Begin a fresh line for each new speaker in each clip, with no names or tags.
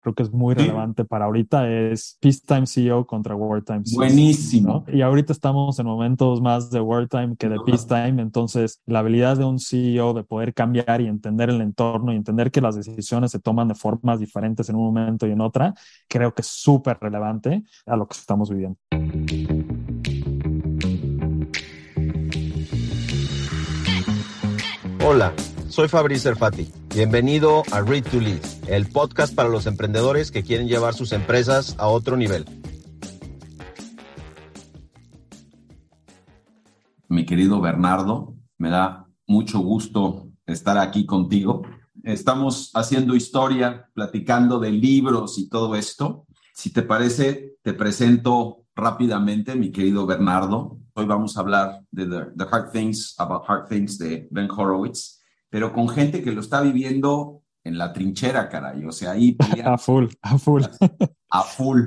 creo que es muy relevante para ahorita, es Peacetime CEO contra Wartime CEO.
Buenísimo.
Y ahorita estamos en momentos más de Wartime que de Peacetime, entonces la habilidad de un CEO de poder cambiar y entender el entorno y entender que las decisiones se toman de formas diferentes en un momento y en otra, creo que es súper relevante a lo que estamos viviendo.
Hola, soy Fabrice Serfati. Bienvenido a Read to Lead, el podcast para los emprendedores que quieren llevar sus empresas a otro nivel.
Mi querido Bernardo, me da mucho gusto estar aquí contigo. Estamos haciendo historia, platicando de libros y todo esto. Si te parece, te presento rápidamente, mi querido Bernardo. Hoy vamos a hablar de The, Hard Things About Hard Things de Ben Horowitz, pero con gente que lo está viviendo en la trinchera, caray. O sea, ahí.
A full, a full.
A full.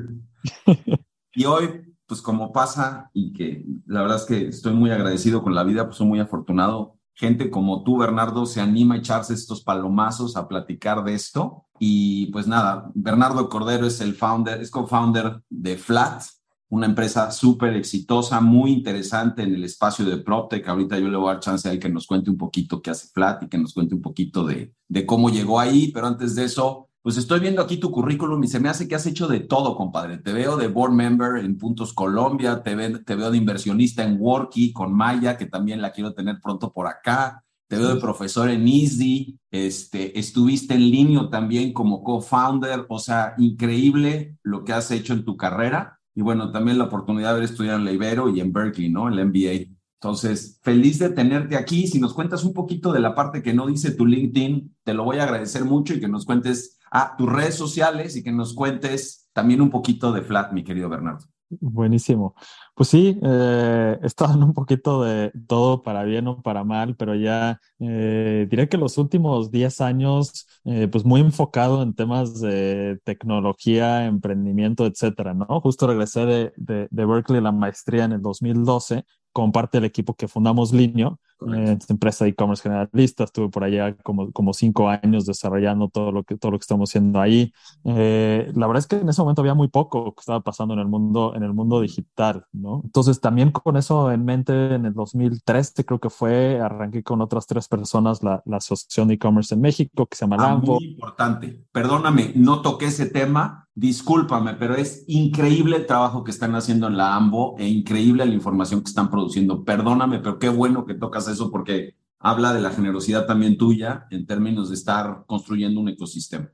Y hoy, pues como pasa, y que la verdad es que estoy muy agradecido con la vida, pues soy muy afortunado. Gente como tú, Bernardo, se anima a echarse estos palomazos a platicar de esto. Y pues nada, Bernardo Cordero es el founder, es co-founder de Flat, una empresa súper exitosa, muy interesante en el espacio de PropTech. Ahorita yo le voy a dar chance a él que nos cuente un poquito qué hace Flat y que nos cuente un poquito de, de cómo llegó ahí, pero antes de eso, pues estoy viendo aquí tu currículum y se me hace que has hecho de todo, compadre. Te veo de board member en Puntos Colombia, te, te veo de inversionista en Worky con Maya, que también la quiero tener pronto por acá. Te veo de profesor en Easy, este, estuviste en Linio también como co-founder, o sea, increíble lo que has hecho en tu carrera y bueno, también la oportunidad de haber estudiado en la Ibero y en Berkeley, ¿no? El MBA. Entonces, feliz de tenerte aquí. Si nos cuentas un poquito de la parte que no dice tu LinkedIn, te lo voy a agradecer mucho y que nos cuentes a tus redes sociales y que nos cuentes también un poquito de Flat, mi querido Bernardo.
Buenísimo. Pues sí, eh, he estado en un poquito de todo para bien o para mal, pero ya eh, diré que los últimos 10 años, eh, pues muy enfocado en temas de tecnología, emprendimiento, etcétera, ¿no? Justo regresé de, de, Berkeley la maestría en el 2012 como parte del equipo que fundamos Linio, eh, empresa de e-commerce generalista. Estuve por allá como, como cinco años desarrollando todo lo que, todo lo que estamos haciendo ahí. Eh, la verdad es que en ese momento había muy poco que estaba pasando en el mundo, en el mundo digital, ¿no? Entonces también con eso en mente, en el 2013 creo que fue, arranqué con otras tres personas la, la Asociación de E-Commerce en México, que se llama ah,
Muy importante. Perdóname, no toqué ese tema, discúlpame, pero es increíble el trabajo que están haciendo en la AMBO e increíble la información que están produciendo. Perdóname, pero qué bueno que tocas eso porque habla de la generosidad también tuya en términos de estar construyendo un ecosistema.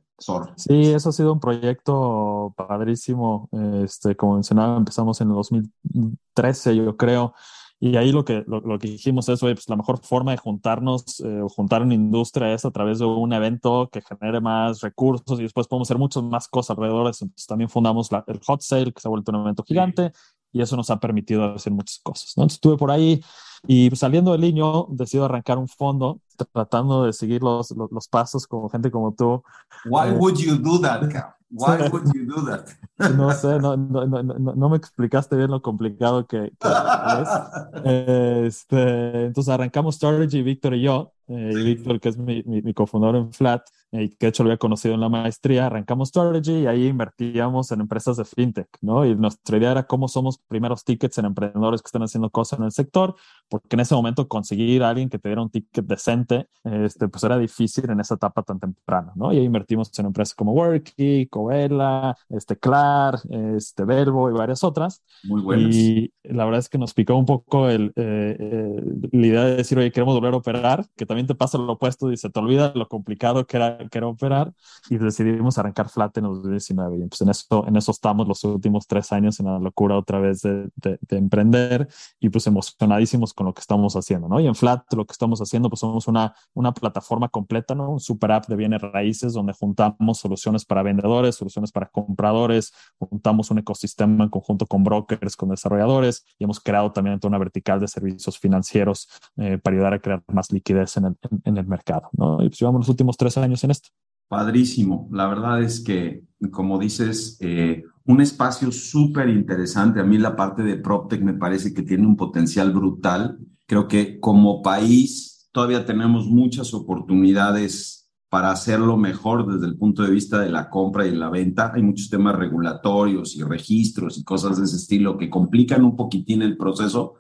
Sí, eso ha sido un proyecto padrísimo. Este, como mencionaba, empezamos en el 2013, yo creo. Y ahí lo que, lo, que dijimos es, pues la mejor forma de juntarnos eh, o juntar una industria es a través de un evento que genere más recursos y después podemos hacer muchas más cosas alrededor de eso. Entonces también fundamos el Hot Sale, que se ha vuelto un evento gigante y eso nos ha permitido hacer muchas cosas. ¿no? Entonces estuve por ahí y pues, saliendo del niño decido arrancar un fondo tratando de seguir los, los, pasos como gente como tú.
Why eh, would you do that, Why would you do that?
No sé, no, no, no, no, me explicaste bien lo complicado que, es. Este, entonces arrancamos Strategy, Víctor y yo, eh, y Víctor, que es mi, mi, cofundador en Flat, y que de hecho lo había conocido en la maestría, arrancamos Strategy y ahí invertíamos en empresas de fintech, ¿no? Y nuestra idea era cómo somos primeros tickets en emprendedores que están haciendo cosas en el sector, porque en ese momento conseguir a alguien que te diera un ticket decente, este, pues era difícil en esa etapa tan temprana, ¿no? Y ahí invertimos en empresas como Worky, Covela, este, Clar, este, Verbo y varias otras.
Muy buenas.
Y la verdad es que nos picó un poco el, eh, eh, la idea de decir, oye, queremos volver a operar, que también te pasa lo opuesto y se te olvida lo complicado que era, que era operar y decidimos arrancar Flat en los 2019. Y pues en eso, en eso estamos los últimos tres años en la locura otra vez de, de, de emprender y pues emocionadísimos con lo que estamos haciendo, ¿no? Y en Flat lo que estamos haciendo, pues somos una, una plataforma completa, ¿no? Un super app de bienes raíces donde juntamos soluciones para vendedores, soluciones para compradores, juntamos un ecosistema en conjunto con brokers, con desarrolladores y hemos creado también toda una vertical de servicios financieros eh, para ayudar a crear más liquidez en el, en, el mercado, ¿no? Y pues llevamos los últimos tres años en esto.
Padrísimo. La verdad es que, como dices, eh, un espacio súper interesante. A mí la parte de PropTech me parece que tiene un potencial brutal. Creo que como país todavía tenemos muchas oportunidades para hacerlo mejor desde el punto de vista de la compra y la venta. Hay muchos temas regulatorios y registros y cosas de ese estilo que complican un poquitín el proceso,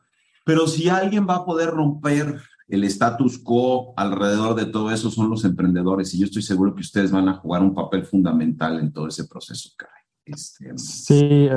pero si alguien va a poder romper el status quo alrededor de todo eso son los emprendedores y yo estoy seguro que ustedes van a jugar un papel fundamental en todo ese proceso, caray.
Este, sí,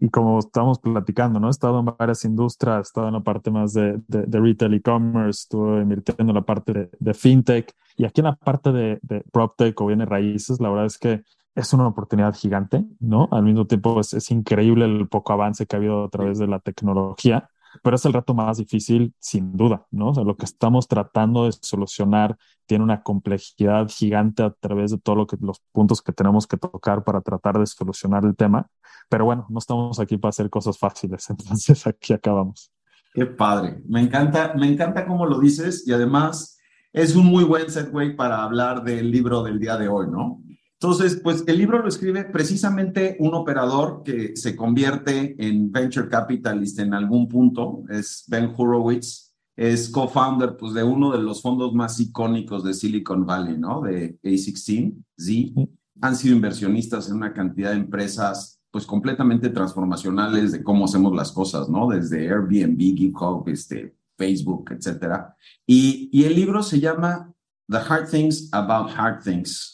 y, como estamos platicando, ¿no? He estado en varias industrias, he estado en la parte más de, de, retail e-commerce, estuve invirtiendo en la parte de, fintech y aquí en la parte de, de PropTech o bienes raíces, la verdad es que es una oportunidad gigante, ¿no? Al mismo tiempo es, es increíble el poco avance que ha habido a través de la tecnología pero es el reto más difícil, sin duda, ¿no? O sea, lo que estamos tratando de solucionar tiene una complejidad gigante a través de todos lo los puntos que tenemos que tocar para tratar de solucionar el tema. Pero bueno, no estamos aquí para hacer cosas fáciles, entonces aquí acabamos.
Qué padre. Me encanta, me encanta cómo lo dices y además es un muy buen segue para hablar del libro del día de hoy, ¿no? Entonces, pues el libro lo escribe precisamente un operador que se convierte en venture capitalist en algún punto, es Ben Horowitz, es co-founder pues, de uno de los fondos más icónicos de Silicon Valley, ¿no? De A16, Z. Han sido inversionistas en una cantidad de empresas pues completamente transformacionales de cómo hacemos las cosas, ¿no? Desde Airbnb, GitHub, este, Facebook, etcétera. Y, y el libro se llama The Hard Things About Hard Things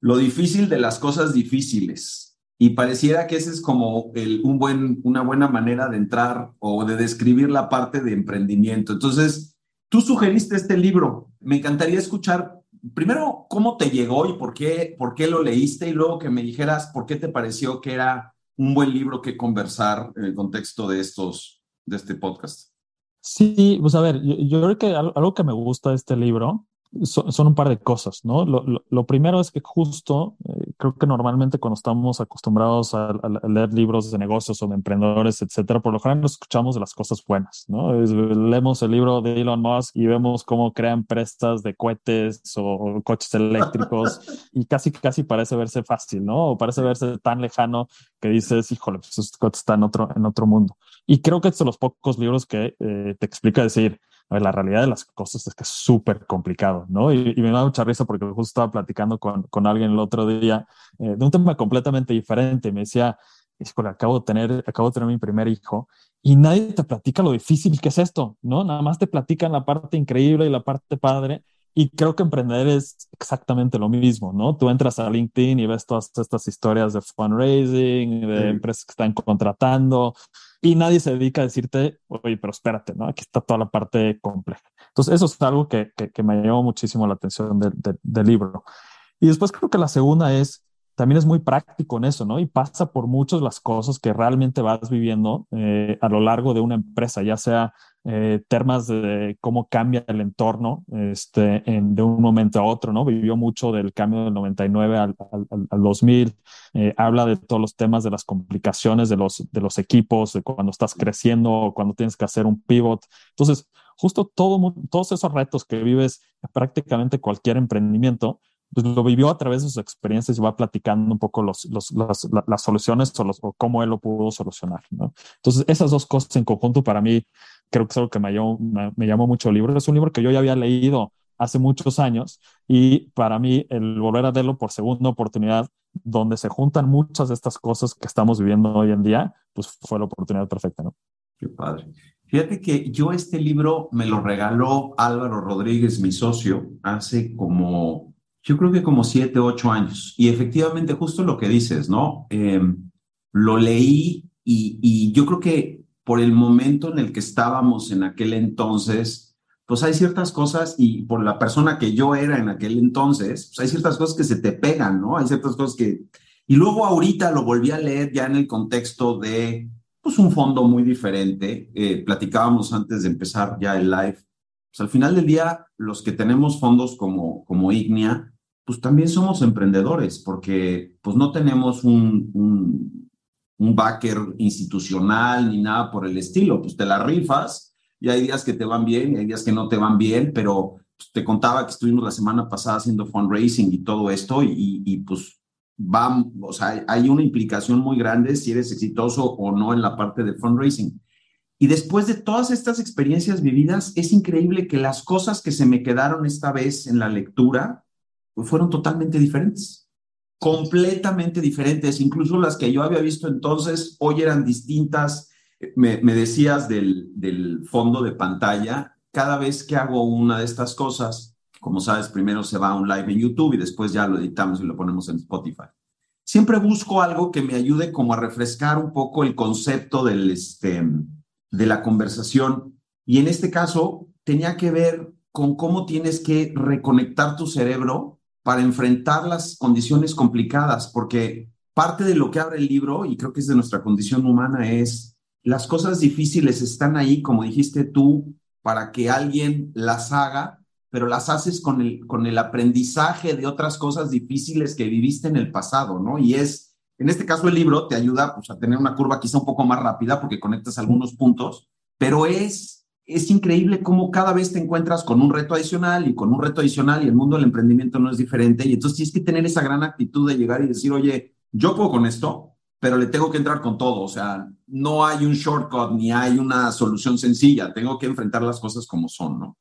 lo difícil de las cosas difíciles. Y pareciera que esa es como un buen, una buena manera de entrar o de describir la parte de emprendimiento. Entonces, tú sugeriste este libro. Me encantaría escuchar primero cómo te llegó y por qué, por qué lo leíste y luego que me dijeras por qué te pareció que era un buen libro que conversar en el contexto de estos, de este podcast.
Sí, pues a ver, yo, yo creo que algo que me gusta de este libro son, un par de cosas, ¿no? Lo, primero es que justo, eh, creo que normalmente cuando estamos acostumbrados a, leer libros de negocios o de emprendedores, etcétera, por lo general nos escuchamos de las cosas buenas, ¿no? leemos el libro de Elon Musk y vemos cómo crean prestas de cohetes o, coches eléctricos y casi, casi parece verse fácil, ¿no? O parece verse tan lejano que dices, híjole, pues coche está en otro, en otro mundo. Y creo que es de los pocos libros que eh, te explica decir, la realidad de las cosas es que es súper complicado, ¿no? Y, me da mucha risa porque justo estaba platicando con, con alguien el otro día eh, de un tema completamente diferente. Me decía, híjole, acabo de tener, acabo de tener mi primer hijo y nadie te platica lo difícil que es esto, ¿no? Nada más te platican la parte increíble y la parte padre. Y creo que emprender es exactamente lo mismo, ¿no? Tú entras a LinkedIn y ves todas estas historias de fundraising, de empresas que están contratando, y nadie se dedica a decirte, oye, pero espérate, ¿no? Aquí está toda la parte compleja. Entonces, eso es algo que, que, me llamó muchísimo la atención del libro. Y después creo que la segunda es, también es muy práctico en eso, ¿no? Y pasa por muchas las cosas que realmente vas viviendo eh, a lo largo de una empresa, ya sea eh, temas de cómo cambia el entorno este, de un momento a otro, ¿no? Vivió mucho del cambio del 99 al, al, 2000, eh, habla de todos los temas de las complicaciones de los, de los equipos, de cuando estás creciendo cuando tienes que hacer un pivot. Entonces, justo todo, todos esos retos que vives prácticamente cualquier emprendimiento, pues lo vivió a través de sus experiencias y va platicando un poco los, los, las soluciones o, los, o, cómo él lo pudo solucionar. ¿no? Entonces, esas dos cosas en conjunto para mí creo que es algo que me llamó, me, llamó mucho el libro. Es un libro que yo ya había leído hace muchos años y para mí el volver a leerlo por segunda oportunidad, donde se juntan muchas de estas cosas que estamos viviendo hoy en día, pues fue la oportunidad perfecta, ¿no?
Qué padre. Fíjate que yo este libro me lo regaló Álvaro Rodríguez, mi socio, hace como, yo creo que como siete, ocho años. Y efectivamente, justo lo que dices, ¿no? Em, lo leí y, y yo creo que por el momento en el que estábamos en aquel entonces, pues hay ciertas cosas y por la persona que yo era en aquel entonces, pues hay ciertas cosas que se te pegan, ¿no? Hay ciertas cosas que... Y luego ahorita lo volví a leer ya en el contexto de, pues un fondo muy diferente. Eh, platicábamos antes de empezar ya el live. Pues al final del día, los que tenemos fondos como, como Ignia, pues también somos emprendedores porque pues no tenemos un, un un backer institucional ni nada por el estilo, pues te la rifas y hay días que te van bien y hay días que no te van bien, pero pues, te contaba que estuvimos la semana pasada haciendo fundraising y todo esto y, y pues va, o sea, hay una implicación muy grande si eres exitoso o no en la parte de fundraising. Y después de todas estas experiencias vividas, es increíble que las cosas que se me quedaron esta vez en la lectura, fueron totalmente diferentes, completamente diferentes. Incluso las que yo había visto entonces, hoy eran distintas. Me, decías del, del fondo de pantalla, cada vez que hago una de estas cosas, como sabes, primero se va a un live en YouTube y después ya lo editamos y lo ponemos en Spotify. Siempre busco algo que me ayude como a refrescar un poco el concepto del, este, de la conversación. Y en este caso tenía que ver con cómo tienes que reconectar tu cerebro para enfrentar las condiciones complicadas, porque parte de lo que abre el libro, y creo que es de nuestra condición humana, es las cosas difíciles están ahí, como dijiste tú, para que alguien las haga pero las haces con el, con el aprendizaje de otras cosas difíciles que viviste en el pasado, ¿no? Y es, en este caso el libro te ayuda pues, a tener una curva quizá un poco más rápida porque conectas algunos puntos, pero es, es increíble cómo cada vez te encuentras con un reto adicional y con un reto adicional y el mundo del emprendimiento no es diferente y entonces tienes que tener esa gran actitud de llegar y decir, oye, yo puedo con esto, pero le tengo que entrar con todo, o sea, no hay un shortcut ni hay una solución sencilla, tengo que enfrentar las cosas como son, ¿no?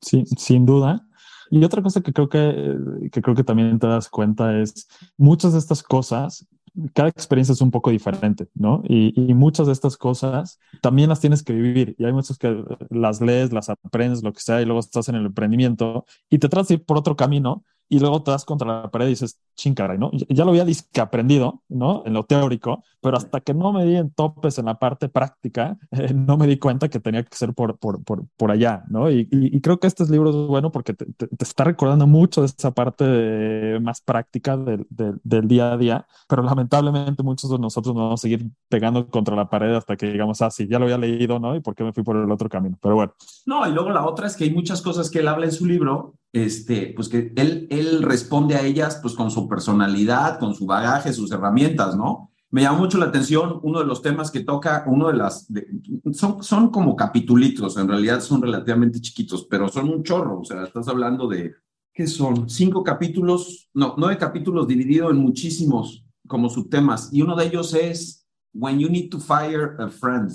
Sí, sin duda. Y otra cosa que creo que, que creo que también te das cuenta es muchas de estas cosas, cada experiencia es un poco diferente, ¿no? Y, muchas de estas cosas también las tienes que vivir. Y hay muchas que las lees, las aprendes, lo que sea, y luego estás en el emprendimiento y te tratas de ir por otro camino y luego te das contra la pared y dices, chingaray, ¿no? Ya lo había que aprendido, ¿no? En lo teórico, pero hasta que no me di en topes en la parte práctica, eh, no me di cuenta que tenía que ser por, por, por, por allá, ¿no? Y, y, creo que este libro es bueno porque te, te, te, está recordando mucho de esa parte de, más práctica del, del, del, día a día, pero lamentablemente muchos de nosotros nos vamos a seguir pegando contra la pared hasta que digamos, ah, sí, ya lo había leído, ¿no? ¿Y por qué me fui por el otro camino? Pero bueno.
No, y luego la otra es que hay muchas cosas que él habla en su libro, este, pues que él, él responde a ellas pues con su personalidad, con su bagaje, sus herramientas, ¿no? Me llama mucho la atención uno de los temas que toca, uno de las, de, son, son como capitulitos, en realidad son relativamente chiquitos, pero son un chorro, o sea, estás hablando de, ¿qué son? Cinco capítulos, no, nueve capítulos divididos en muchísimos como subtemas, y uno de ellos es When you need to fire a friend,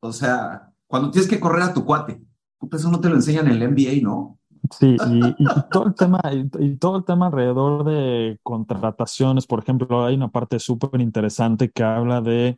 o sea, cuando tienes que correr a tu cuate, eso no te lo enseñan en el MBA, ¿no?
Sí, y, todo el tema, y, todo el tema alrededor de contrataciones, por ejemplo, hay una parte súper interesante que habla de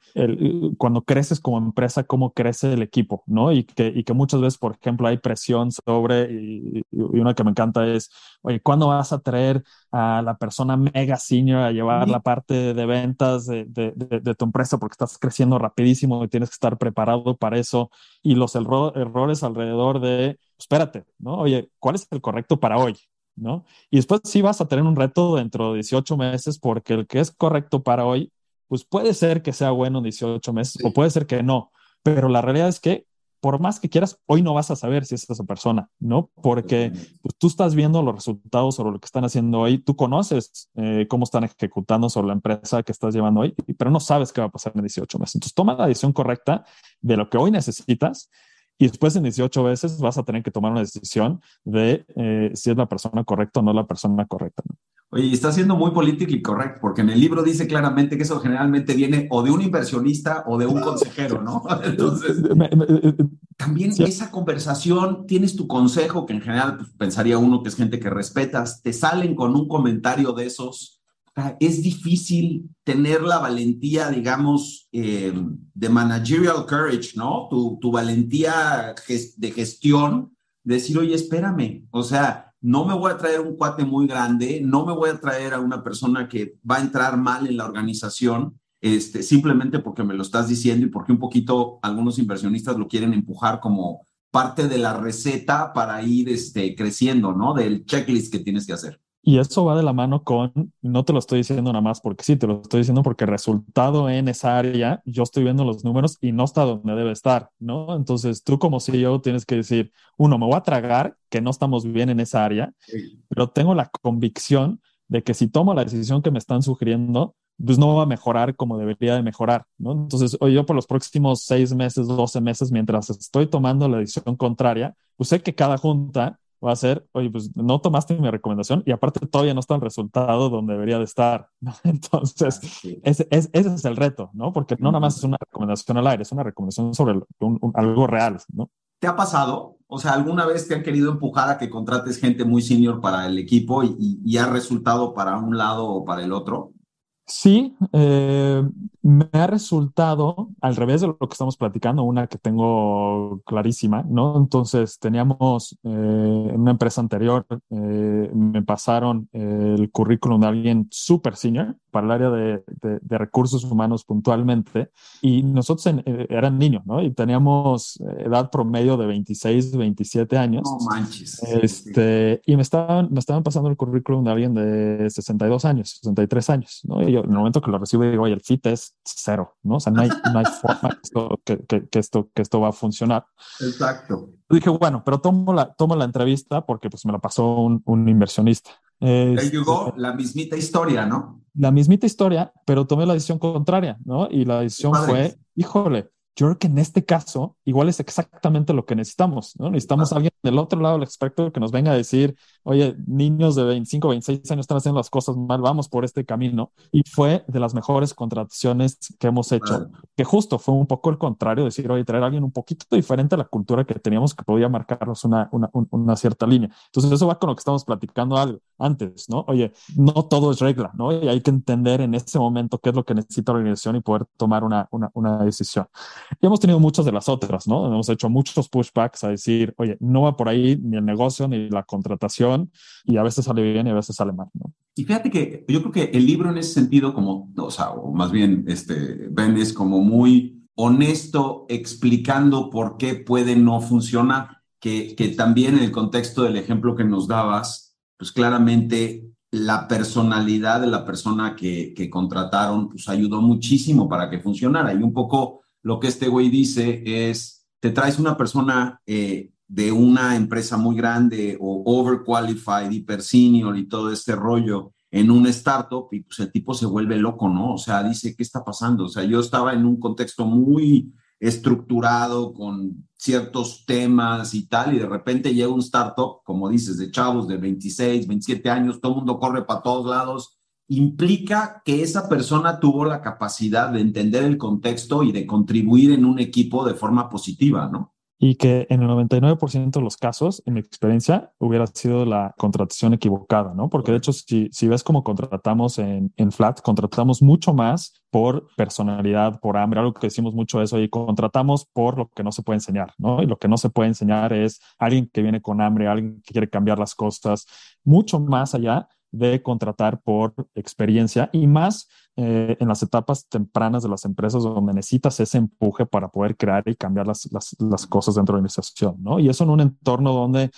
cuando creces como empresa, cómo crece el equipo, ¿no? Y que, y que muchas veces, por ejemplo, hay presión sobre, y, y una que me encanta es, oye, ¿cuándo vas a traer a la persona mega senior a llevar la parte de ventas de, de, de, de, tu empresa porque estás creciendo rapidísimo y tienes que estar preparado para eso? Y los erro errores alrededor de espérate, ¿no? Oye, ¿cuál es el correcto para hoy? ¿No? Y después sí vas a tener un reto dentro de 18 meses porque el que es correcto para hoy, pues puede ser que sea bueno en 18 meses sí. o puede ser que no, pero la realidad es que por más que quieras, hoy no vas a saber si es esa persona, ¿no? Porque pues, tú estás viendo los resultados sobre lo que están haciendo hoy, tú conoces eh, cómo están ejecutando sobre la empresa que estás llevando hoy, pero no sabes qué va a pasar en 18 meses. Entonces toma la decisión correcta de lo que hoy necesitas y después en 18 veces vas a tener que tomar una decisión de eh, si es la persona correcta o no la persona correcta. ¿no?
Oye, está siendo muy político y correcto, porque en el libro dice claramente que eso generalmente viene o de un inversionista o de un consejero, ¿no? Entonces, también sí. esa conversación, tienes tu consejo, que en general pues, pensaría uno que es gente que respetas, te salen con un comentario de esos es difícil tener la valentía, digamos, eh, de managerial courage, ¿no? Tu, tu valentía de gestión, decir, oye, espérame, o sea, no me voy a traer un cuate muy grande, no me voy a traer a una persona que va a entrar mal en la organización, este, simplemente porque me lo estás diciendo y porque un poquito algunos inversionistas lo quieren empujar como parte de la receta para ir este, creciendo, ¿no? Del checklist que tienes que hacer.
Y eso va de la mano con, no te lo estoy diciendo nada más porque sí, te lo estoy diciendo porque el resultado en esa área, yo estoy viendo los números y no está donde debe estar, ¿no? Entonces tú como CEO tienes que decir, uno, me voy a tragar que no estamos bien en esa área, sí. pero tengo la convicción de que si tomo la decisión que me están sugiriendo, pues no va a mejorar como debería de mejorar, ¿no? Entonces, oye, yo por los próximos seis meses, doce meses, mientras estoy tomando la decisión contraria, pues sé que cada junta va a ser, oye, pues no tomaste mi recomendación y aparte todavía no está el resultado donde debería de estar. ¿no? Entonces, sí. ese, ese, ese, es el reto, ¿no? Porque no nada más es una recomendación al aire, es una recomendación sobre un, un, algo real, ¿no?
¿Te ha pasado O sea, ¿alguna vez te han querido empujar a que contrates gente muy senior para el equipo y, y ha resultado para un lado o para el otro?
Sí, eh, me ha resultado al revés de lo que estamos platicando, una que tengo clarísima, ¿no? Entonces, teníamos eh, en una empresa anterior, eh, me pasaron el currículum de alguien súper senior para el área de, de, recursos humanos puntualmente, y nosotros eran niños, ¿no? Y teníamos edad promedio de 26, 27 años.
No manches.
Este, y me estaban, me estaban pasando el currículum de alguien de 62 años, 63 años, ¿no? Y en el momento que lo recibo digo, oye, el fit es cero, ¿no? O sea, no hay, no hay forma que, que, que, esto, que esto va a funcionar.
Exacto.
Dije, bueno, pero tomo la, tomo la entrevista porque pues me la pasó un, un inversionista.
Ahí llegó la mismita historia, ¿no?
La mismita historia, pero tomé la decisión contraria, ¿no? Y la decisión fue, híjole, yo creo que en este caso igual es exactamente lo que necesitamos, ¿no? Necesitamos a alguien del otro lado del espectro que nos venga a decir, oye, niños de 25, 26 años están haciendo las cosas mal, vamos por este camino. Y fue de las mejores contrataciones que hemos hecho, que justo fue un poco el contrario, decir, oye, traer a alguien un poquito diferente a la cultura que teníamos que podía marcarnos una, una, una cierta línea. Entonces eso va con lo que estamos platicando algo antes, ¿no? Oye, no todo es regla, ¿no? Y hay que entender en ese momento qué es lo que necesita la organización y poder tomar una, una, una decisión. Y hemos tenido muchas de las otras, ¿no? Hemos hecho muchos pushbacks a decir, oye, no va por ahí ni el negocio ni la contratación y a veces sale bien y a veces sale mal, ¿no?
Y fíjate que yo creo que el libro en ese sentido, como, o sea, o más bien, este, Ben es como muy honesto explicando por qué puede no funcionar, que, que también en el contexto del ejemplo que nos dabas, pues claramente la personalidad de la persona que, que contrataron, pues ayudó muchísimo para que funcionara. Y un poco lo que este güey dice es, te traes una persona eh, de una empresa muy grande o overqualified, hiper senior y todo este rollo en un startup y pues el tipo se vuelve loco, ¿no? O sea, dice, ¿qué está pasando? O sea, yo estaba en un contexto muy estructurado con ciertos temas y tal, y de repente llega un startup, como dices, de chavos de 26, 27 años, todo el mundo corre para todos lados, implica que esa persona tuvo la capacidad de entender el contexto y de contribuir en un equipo de forma positiva, ¿no?
Y que en el 99% de los casos, en mi experiencia, hubiera sido la contratación equivocada, ¿no? Porque de hecho, si, si ves cómo contratamos en, en Flat, contratamos mucho más por personalidad, por hambre, algo que decimos mucho eso, y contratamos por lo que no se puede enseñar, ¿no? Y lo que no se puede enseñar es alguien que viene con hambre, alguien que quiere cambiar las cosas, mucho más allá de contratar por experiencia y más eh, en las etapas tempranas de las empresas donde necesitas ese empuje para poder crear y cambiar las, las, las cosas dentro de la organización, ¿no? Y eso en un entorno donde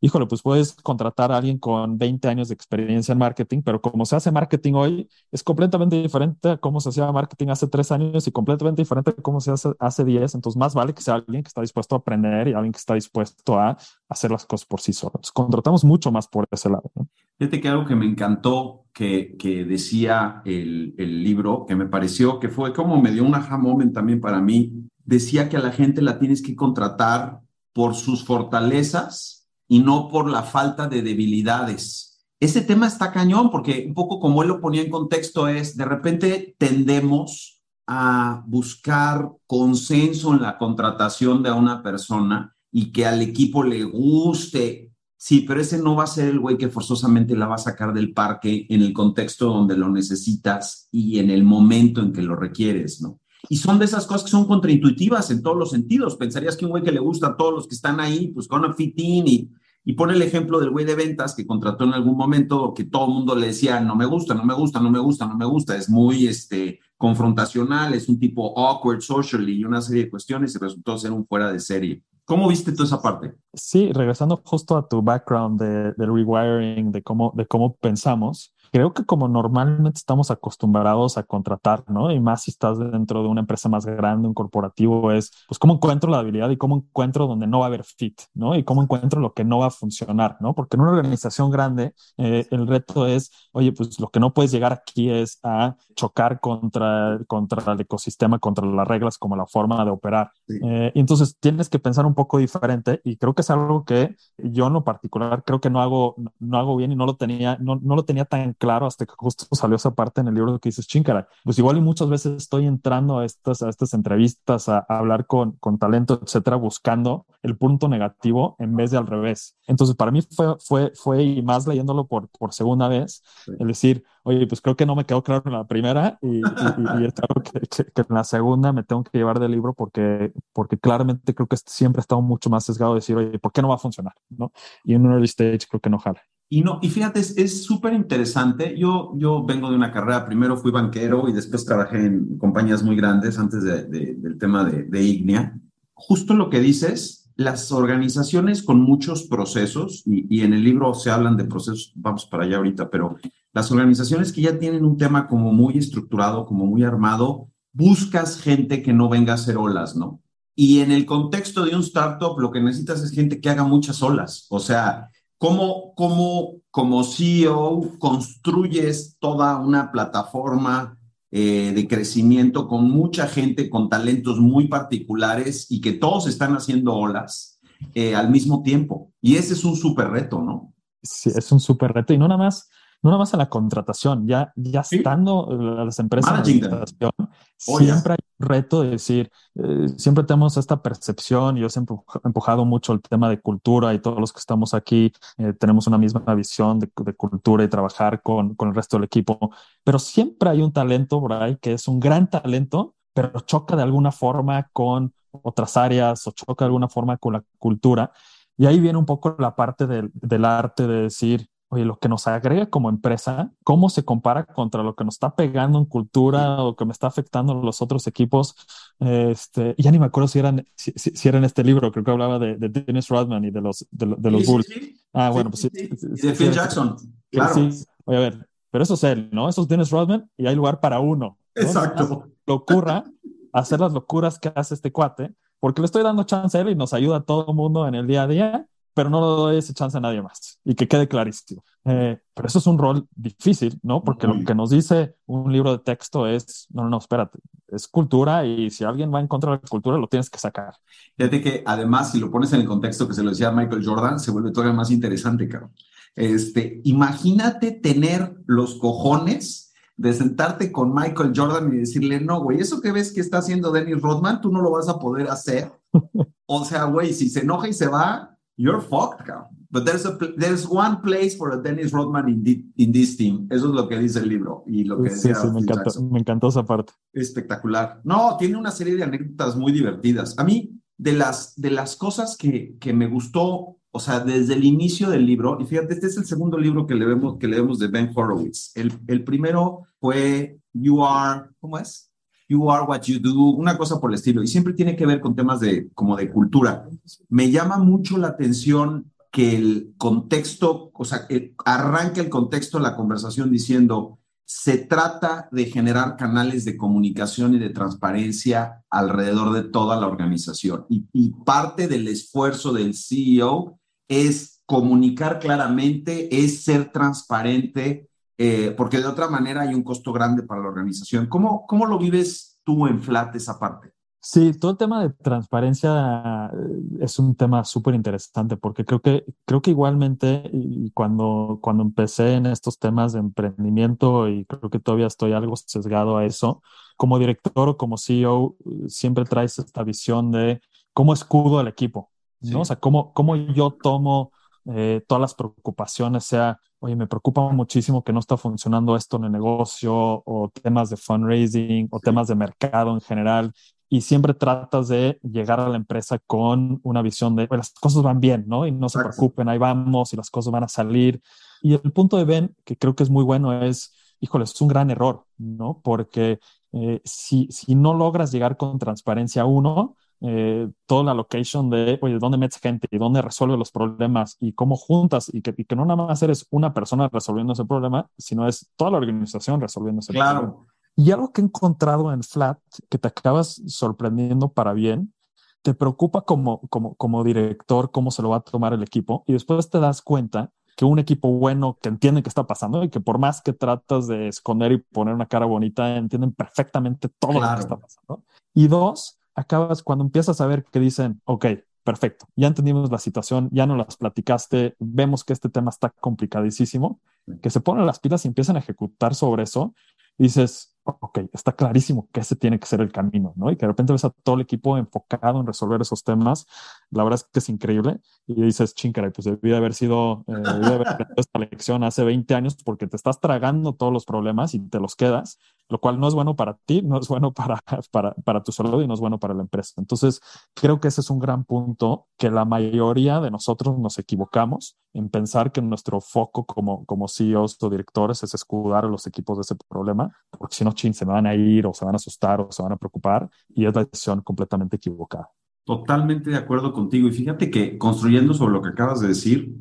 híjole, pues puedes contratar a alguien con 20 años de experiencia en marketing, pero como se hace marketing hoy, es completamente diferente a cómo se hacía marketing hace tres años y completamente diferente a cómo se hace hace 10. Entonces, más vale que sea alguien que está dispuesto a aprender y alguien que está dispuesto a hacer las cosas por sí solo. contratamos mucho más por ese lado. ¿no?
Fíjate que algo que me encantó que, que decía el, el libro, que me pareció que fue como me dio un aha moment también para mí, decía que a la gente la tienes que contratar por sus fortalezas y no por la falta de debilidades. Ese tema está cañón porque un poco como él lo ponía en contexto es, de repente tendemos a buscar consenso en la contratación de una persona y que al equipo le guste. Sí, pero ese no va a ser el güey que forzosamente la va a sacar del parque en el contexto donde lo necesitas y en el momento en que lo requieres, ¿no? Y son de esas cosas que son contraintuitivas en todos los sentidos. Pensarías que un güey que le gusta a todos los que están ahí, pues con una fit in y, y pone el ejemplo del güey de ventas que contrató en algún momento que todo el mundo le decía, no me gusta, no me gusta, no me gusta, no me gusta. Es muy este, confrontacional, es un tipo awkward socially y una serie de cuestiones y resultó ser un fuera de serie. ¿Cómo viste toda esa parte?
Sí, regresando justo a tu background de, de rewiring, de cómo, de cómo pensamos, creo que como normalmente estamos acostumbrados a contratar, ¿no? Y más si estás dentro de una empresa más grande, un corporativo, es, pues, ¿cómo encuentro la habilidad y cómo encuentro donde no va a haber fit, ¿no? Y cómo encuentro lo que no va a funcionar, ¿no? Porque en una organización grande, eh, el reto es, oye, pues lo que no puedes llegar aquí es a chocar contra, contra el ecosistema, contra las reglas, como la forma de operar. Eh, y entonces tienes que pensar un poco diferente y creo que es algo que yo en lo particular creo que no hago, no hago bien y no lo tenía, no, no lo tenía tan claro hasta que justo salió esa parte en el libro que dices, chincara, pues igual y muchas veces estoy entrando a estas, a estas entrevistas, a, hablar con, con talento, etcétera, buscando el punto negativo en vez de al revés. Entonces, para mí fue, fue, fue y más leyéndolo por, por segunda vez, el decir, oye, pues creo que no me quedó claro en la primera y, y, y, que, que, en la segunda me tengo que llevar del libro porque, porque claramente creo que siempre he estado mucho más sesgado de decir, oye, ¿por qué no va a funcionar? ¿no? Y en un early stage creo que no jala.
Y, no, y fíjate, es súper interesante. Yo, yo vengo de una carrera, primero fui banquero y después trabajé en compañías muy grandes antes de, del tema de, de Ignea. Justo lo que dices, las organizaciones con muchos procesos, y, y, en el libro se hablan de procesos, vamos para allá ahorita, pero las organizaciones que ya tienen un tema como muy estructurado, como muy armado, buscas gente que no venga a hacer olas, ¿no? Y en el contexto de un startup, lo que necesitas es gente que haga muchas olas. O sea, ¿cómo, cómo como CEO construyes toda una plataforma eh, de crecimiento con mucha gente, con talentos muy particulares y que todos están haciendo olas eh, al mismo tiempo? Y ese es un súper reto, ¿no?
Sí, es un súper reto. Y no nada más no nada más a la contratación, ya, ya estando las empresas oh, siempre hay un reto de decir, eh, siempre tenemos esta percepción, yo siempre he empujado mucho el tema de cultura y todos los que estamos aquí eh, tenemos una misma visión de, cultura y trabajar con, con el resto del equipo, pero siempre hay un talento por ahí que es un gran talento, pero choca de alguna forma con otras áreas o choca de alguna forma con la cultura. Y ahí viene un poco la parte del, del arte de decir, oye, lo que nos agrega como empresa, cómo se compara contra lo que nos está pegando en cultura o que me está afectando los otros equipos. Este, ya ni me acuerdo si eran, si, si, era en este libro, creo que hablaba de, de Dennis Rodman y de los, de, los Bulls.
ah, bueno, pues sí. de Phil Jackson, claro.
Oye, a ver, pero eso es él, ¿no? Eso es Dennis Rodman y hay lugar para uno.
Exacto.
Locura, hacer las locuras que hace este cuate, porque le estoy dando chance a él y nos ayuda a todo el mundo en el día a día pero no le doy esa chance a nadie más y que quede clarísimo. Eh, pero eso es un rol difícil, ¿no? Porque lo que nos dice un libro de texto es, no, no, no, espérate, es cultura y si alguien va en contra de la cultura, lo tienes que sacar.
Fíjate que además, si lo pones en el contexto que se lo decía Michael Jordan, se vuelve todavía más interesante, cabrón. Este, imagínate tener los cojones de sentarte con Michael Jordan y decirle, no, güey, eso que ves que está haciendo Dennis Rodman, tú no lo vas a poder hacer. o sea, güey, si se enoja y se va, you're fucked, cabrón. But there's, a, there's one place for a Dennis Rodman in, the, in this team. Eso es lo que dice el libro y lo que
sí, decía sí, me, encantó, me encantó esa parte.
Espectacular. No, tiene una serie de anécdotas muy divertidas. A mí, de las, de las cosas que, que me gustó, o sea, desde el inicio del libro, y fíjate, este es el segundo libro que leemos, que leemos de Ben Horowitz. El, el primero fue You Are, ¿cómo es? You are what you do, una cosa por el estilo. Y siempre tiene que ver con temas de, como de cultura. Me llama mucho la atención que el contexto, o sea, que arranque el contexto de la conversación diciendo, se trata de generar canales de comunicación y de transparencia alrededor de toda la organización. Y, y parte del esfuerzo del CEO es comunicar claramente, es ser transparente, eh, porque de otra manera hay un costo grande para la organización. ¿Cómo, cómo lo vives tú en Flat esa parte?
Sí, todo el tema de transparencia eh, es un tema súper interesante porque creo que, creo que igualmente cuando, cuando empecé en estos temas de emprendimiento y creo que todavía estoy algo sesgado a eso, como director o como CEO siempre traes esta visión de cómo escudo al equipo, ¿no? O sea, cómo, cómo yo tomo eh, todas las preocupaciones, sea, oye, me preocupa muchísimo que no está funcionando esto en el negocio o temas de fundraising o temas de mercado en general. Y siempre tratas de llegar a la empresa con una visión de las cosas van bien, ¿no? Y no se preocupen, ahí vamos y las cosas van a salir. Y el punto de Ben, que creo que es muy bueno, es, híjole, es un gran error, ¿no? Porque eh, si, si no logras llegar con transparencia uno, eh, toda la location de, oye, dónde metes gente y dónde resuelve los problemas y cómo juntas y que, que, no nada más eres una persona resolviendo ese problema, sino es toda la organización resolviendo ese
claro.
problema. Y algo que he encontrado en Flat, que te acabas sorprendiendo para bien, te preocupa como, como, como director cómo se lo va a tomar el equipo y después te das cuenta que un equipo bueno que entiende qué está pasando y que por más que tratas de esconder y poner una cara bonita, entienden perfectamente todo lo que está pasando. Y dos, acabas cuando empiezas a ver que dicen, ok, perfecto, ya entendimos la situación, ya no las platicaste, vemos que este tema está complicadísimo. que se ponen las pilas y empiezan a ejecutar sobre eso, dices, ok, está clarísimo que ese tiene que ser el camino, ¿no? Y que de repente ves a todo el equipo enfocado en resolver esos temas. La verdad es que es increíble. Y dices, chingaray, pues debí de haber sido, eh, debí de haber esta lección hace 20 años porque te estás tragando todos los problemas y te los quedas, lo cual no es bueno para ti, no es bueno para, para, para tu salud y no es bueno para la empresa. Entonces, creo que ese es un gran punto que la mayoría de nosotros nos equivocamos en pensar que nuestro foco como, como CEOs o directores es escudar a los equipos de ese problema, porque si no, chin, se van a ir o se van a asustar o se van a preocupar y es la decisión completamente equivocada.
Totalmente de acuerdo contigo. Y fíjate que construyendo sobre lo que acabas de decir,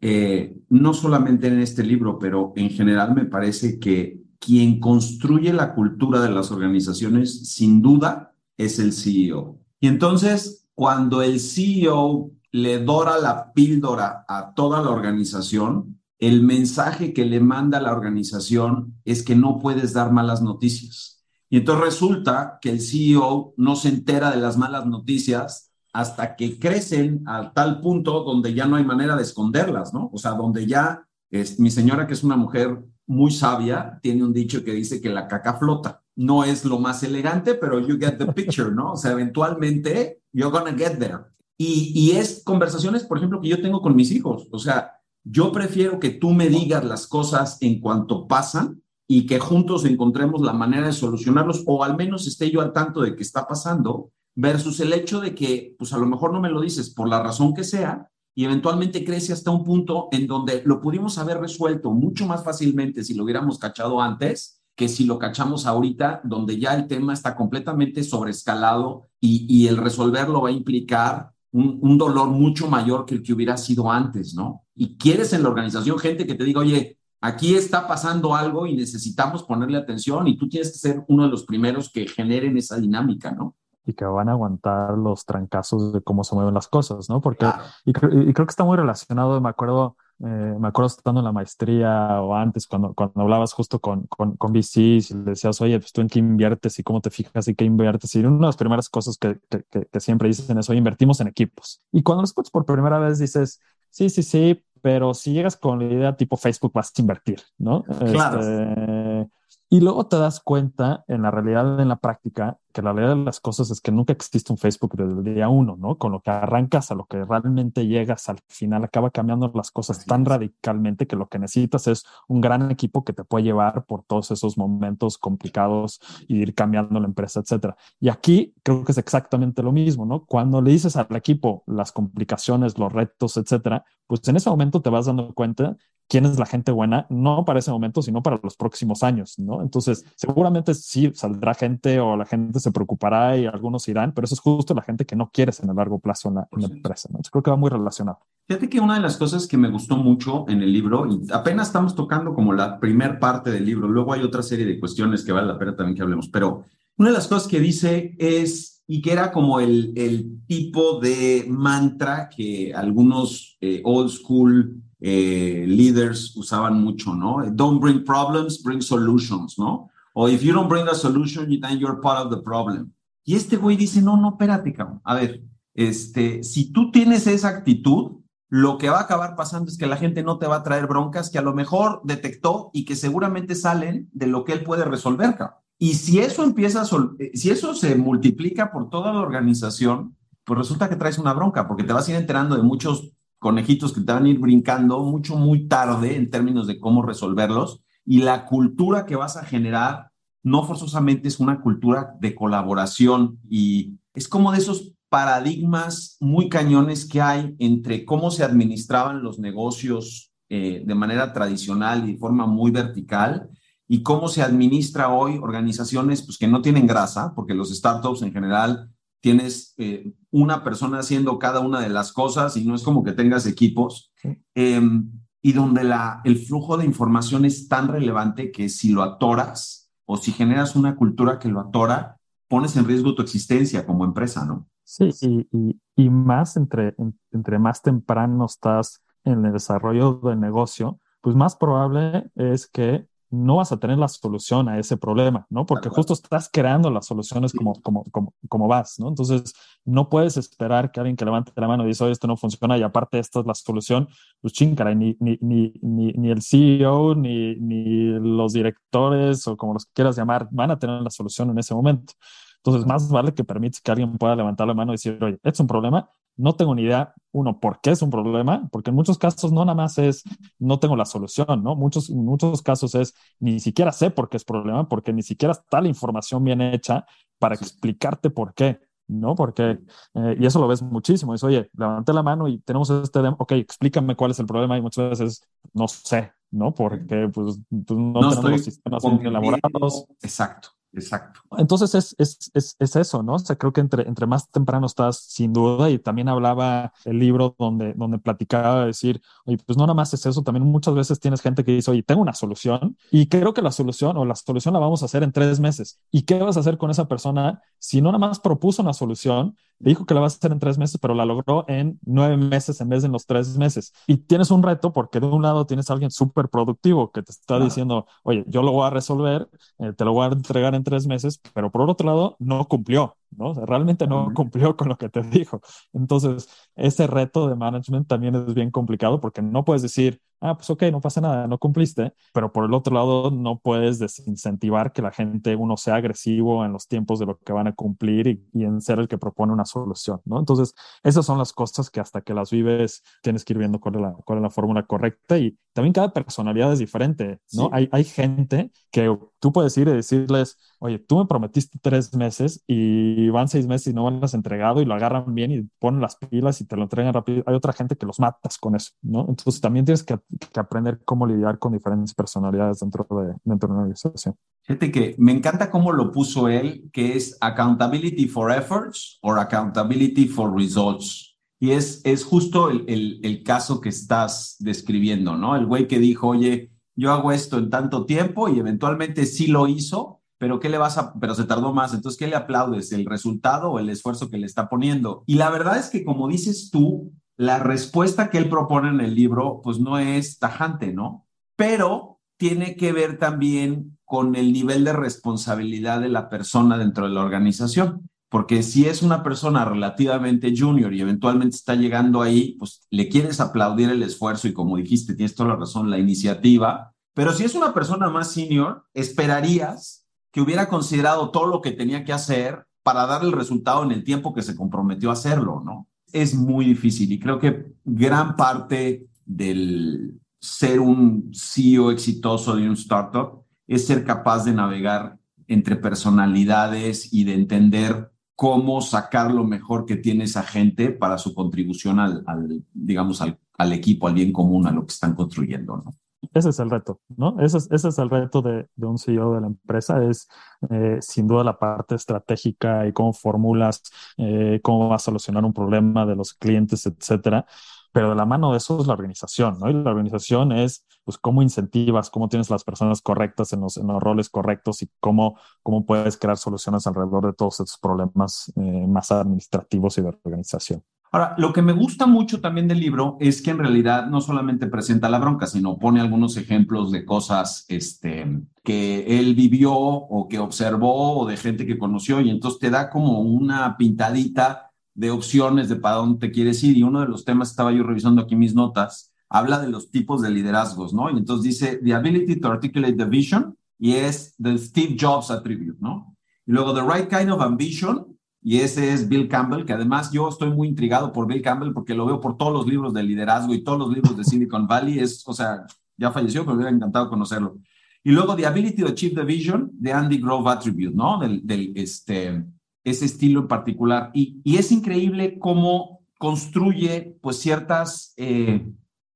eh, no solamente en este libro, pero en general me parece que quien construye la cultura de las organizaciones, sin duda, es el CEO. Y entonces, cuando el CEO le dora la píldora a toda la organización, el mensaje que le manda la organización es que no puedes dar malas noticias. Y entonces resulta que el CEO no se entera de las malas noticias hasta que crecen a tal punto donde ya no hay manera de esconderlas, ¿no? O sea, donde ya es, mi señora, que es una mujer muy sabia, tiene un dicho que dice que la caca flota. No es lo más elegante, pero you get the picture, ¿no? O sea, eventualmente you're gonna get there. Y, y es conversaciones, por ejemplo, que yo tengo con mis hijos. O sea, yo prefiero que tú me digas las cosas en cuanto pasan y que juntos encontremos la manera de solucionarlos o al menos esté yo al tanto de que está pasando versus el hecho de que pues a lo mejor no me lo dices por la razón que sea y eventualmente crece hasta un punto en donde lo pudimos haber resuelto mucho más fácilmente si lo hubiéramos cachado antes que si lo cachamos ahorita, donde ya el tema está completamente sobreescalado y, y el resolverlo va a implicar un, dolor mucho mayor que el que hubiera sido antes, ¿no? Y quieres en la organización gente que te diga, oye, aquí está pasando algo y necesitamos ponerle atención y tú tienes que ser uno de los primeros que generen esa dinámica, ¿no?
Y que van a aguantar los trancazos de cómo se mueven las cosas, ¿no? Porque, y, y, creo que está muy relacionado, me acuerdo, eh, me acuerdo estando en la maestría o antes, cuando, cuando hablabas justo con, con, con VCs y le decías, oye, pues tú en qué inviertes y cómo te fijas y qué inviertes. Y una de las primeras cosas que, que, que siempre dicen es, oye, invertimos en equipos. Y cuando lo escuchas por primera vez dices, sí, sí, sí, pero si llegas con la idea tipo Facebook vas a invertir, ¿no?
Claro.
Este, y luego te das cuenta en la realidad, en la práctica, que la realidad de las cosas es que nunca existe un Facebook desde el día uno, ¿no? Con lo que arrancas a lo que realmente llegas al final, acaba cambiando las cosas tan radicalmente que lo que necesitas es un gran equipo que te puede llevar por todos esos momentos complicados y ir cambiando la empresa, etcétera. Y aquí creo que es exactamente lo mismo, ¿no? Cuando le dices al equipo las complicaciones, los retos, etcétera, pues en ese momento te vas dando cuenta quién es la gente buena, no para ese momento, sino para los próximos años, ¿no? Entonces, seguramente sí saldrá gente o la gente se preocupará y algunos irán, pero eso es justo la gente que no quieres en el largo plazo en la, empresa, ¿no? Entonces, creo que va muy relacionado.
Fíjate que una de las cosas que me gustó mucho en el libro, y apenas estamos tocando como la primer parte del libro, luego hay otra serie de cuestiones que vale la pena también que hablemos, pero una de las cosas que dice es, y que era como el, el tipo de mantra que algunos eh, old school eh, leaders usaban mucho, ¿no? Don't bring problems, bring solutions, ¿no? O if you don't bring a solution, then you're part of the problem. Y este güey dice, no, no, espérate, cabrón. A ver, este, si tú tienes esa actitud, lo que va a acabar pasando es que la gente no te va a traer broncas que a lo mejor detectó y que seguramente salen de lo que él puede resolver, cabrón. Y si eso empieza, a eh, si eso se multiplica por toda la organización, pues resulta que traes una bronca, porque te vas a ir enterando de muchos conejitos que te van a ir brincando mucho, muy tarde en términos de cómo resolverlos. Y la cultura que vas a generar no forzosamente es una cultura de colaboración y es como de esos paradigmas muy cañones que hay entre cómo se administraban los negocios eh, de manera tradicional y de forma muy vertical y cómo se administra hoy organizaciones pues, que no tienen grasa, porque los startups en general tienes eh, una persona haciendo cada una de las cosas y no es como que tengas equipos. Em, y donde la, el flujo de información es tan relevante que si lo atoras o si generas una cultura que lo atora, pones en riesgo tu existencia como empresa, ¿no?
Sí, y, y, más entre, entre más temprano estás en el desarrollo del negocio, pues más probable es que no vas a tener la solución a ese problema, ¿no? Porque justo estás creando las soluciones como, como, como, como vas, ¿no? Entonces, no puedes esperar que alguien que levante la mano y dice, oye, esto no funciona y aparte esta es la solución, pues chingar, ni, ni, ni, ni, ni el CEO, ni, ni los directores o como los quieras llamar, van a tener la solución en ese momento. Entonces, más vale que permites que alguien pueda levantar la mano y decir, oye, es un problema, no tengo ni idea, uno, por qué es un problema, porque en muchos casos no nada más es, no tengo la solución, ¿no? Muchos, en muchos casos es, ni siquiera sé por qué es problema, porque ni siquiera está la información bien hecha para explicarte por qué, ¿no? Porque, eh, y eso lo ves muchísimo, es, oye, levanté la mano y tenemos este demo, ok, explícame cuál es el problema y muchas veces no sé, ¿no? Porque pues, pues no, tenemos los sistemas bien elaborados.
Exacto. Exacto.
Entonces es, es, es, es, eso, ¿no? O sea, creo que entre, entre más temprano estás, sin duda, y también hablaba el libro donde, donde platicaba decir, oye, pues no nada más es eso, también muchas veces tienes gente que dice, oye, tengo una solución y creo que la solución o la solución la vamos a hacer en tres meses. ¿Y qué vas a hacer con esa persona si no nada más propuso una solución, dijo que la vas a hacer en tres meses, pero la logró en nueve meses en vez de en los tres meses? Y tienes un reto porque de un lado tienes a alguien súper productivo que te está diciendo, oye, yo lo voy a resolver, eh, te lo voy a entregar en tres meses, pero por otro lado no cumplió, ¿no? realmente no cumplió con lo que te dijo. Entonces, ese reto de management también es bien complicado porque no puedes decir, ah, pues ok, no pasa nada, no cumpliste, pero por el otro lado no puedes desincentivar que la gente, uno sea agresivo en los tiempos de lo que van a cumplir y, en ser el que propone una solución, ¿no? Entonces, esas son las cosas que hasta que las vives tienes que ir viendo cuál es la, cuál es la fórmula correcta y también cada personalidad es diferente, ¿no? Hay, hay gente que tú puedes ir y decirles, oye, tú me prometiste tres meses y van seis meses y no me lo has entregado y lo agarran bien y ponen las pilas y te lo entregan rápido. Hay otra gente que los matas con eso, ¿no? Entonces también tienes que, aprender cómo lidiar con diferentes personalidades dentro de, dentro de una organización.
Fíjate que me encanta cómo lo puso él, que es accountability for efforts or accountability for results. Y es, es justo el, el, el caso que estás describiendo, ¿no? El güey que dijo, oye, yo hago esto en tanto tiempo y eventualmente sí lo hizo, pero ¿qué le vas a, pero se tardó más, entonces ¿qué le aplaudes? ¿El resultado o el esfuerzo que le está poniendo? Y la verdad es que como dices tú, la respuesta que él propone en el libro, pues no es tajante, ¿no? Pero tiene que ver también con el nivel de responsabilidad de la persona dentro de la organización. Porque si es una persona relativamente junior y eventualmente está llegando ahí, pues le quieres aplaudir el esfuerzo y como dijiste, tienes toda la razón, la iniciativa. Pero si es una persona más senior, esperarías que hubiera considerado todo lo que tenía que hacer para dar el resultado en el tiempo que se comprometió a hacerlo, ¿no? Es muy difícil y creo que gran parte del ser un CEO exitoso de un startup es ser capaz de navegar entre personalidades y de entender cómo sacar lo mejor que tiene esa gente para su contribución al, digamos, al, al, equipo, al bien común, a lo que están construyendo, ¿no?
Ese es el reto, ¿no? Ese es, ese es el reto de, un CEO de la empresa, es eh, sin duda la parte estratégica y cómo formulas, eh, cómo vas a solucionar un problema de los clientes, etcétera. Pero de la mano de eso es la organización, ¿no? Y la organización es, pues, cómo incentivas, cómo tienes las personas correctas en los, en los roles correctos y cómo, cómo puedes crear soluciones alrededor de todos estos problemas eh, más administrativos y de organización.
Ahora, lo que me gusta mucho también del libro es que en realidad no solamente presenta la bronca, sino pone algunos ejemplos de cosas este, que él vivió o que observó o de gente que conoció y entonces te da como una pintadita de opciones de para dónde te quieres ir. Y uno de los temas, estaba yo revisando aquí mis notas, habla de los tipos de liderazgos, ¿no? Y entonces dice, the ability to articulate the vision, y es the Steve Jobs attribute, ¿no? Y luego, the right kind of ambition, y ese es Bill Campbell, que además yo estoy muy intrigado por Bill Campbell porque lo veo por todos los libros de liderazgo y todos los libros de Silicon Valley. Es, o sea, ya falleció, pero me hubiera encantado conocerlo. Y luego The Ability to Achieve the Vision de Andy Grove Attribute, ¿no? Del, este, ese estilo en particular. Y, y, es increíble cómo construye, pues, ciertas, eh,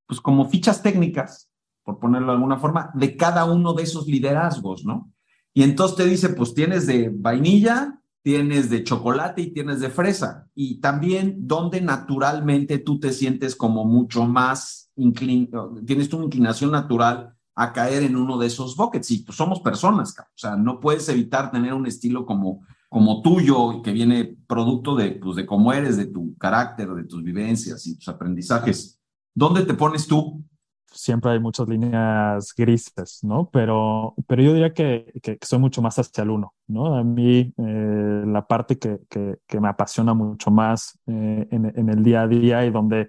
pues, como fichas técnicas, por ponerlo de alguna forma, de cada uno de esos liderazgos, ¿no? Y entonces te dice, pues, tienes de vainilla, tienes de chocolate y tienes de fresa. Y también donde naturalmente tú te sientes como mucho más, tienes tu inclinación natural a caer en uno de esos buckets. Y pues somos personas, o sea, no puedes evitar tener un estilo como, como tuyo, que viene producto de, pues, de cómo eres, de tu carácter, de tus vivencias y tus aprendizajes. ¿Dónde te pones tú?
Siempre hay muchas líneas grises, ¿no? Pero, pero yo diría que, que, soy mucho más hacia el uno, ¿no? A mí eh, la parte que, que, me apasiona mucho más eh, en, en, el día a día y donde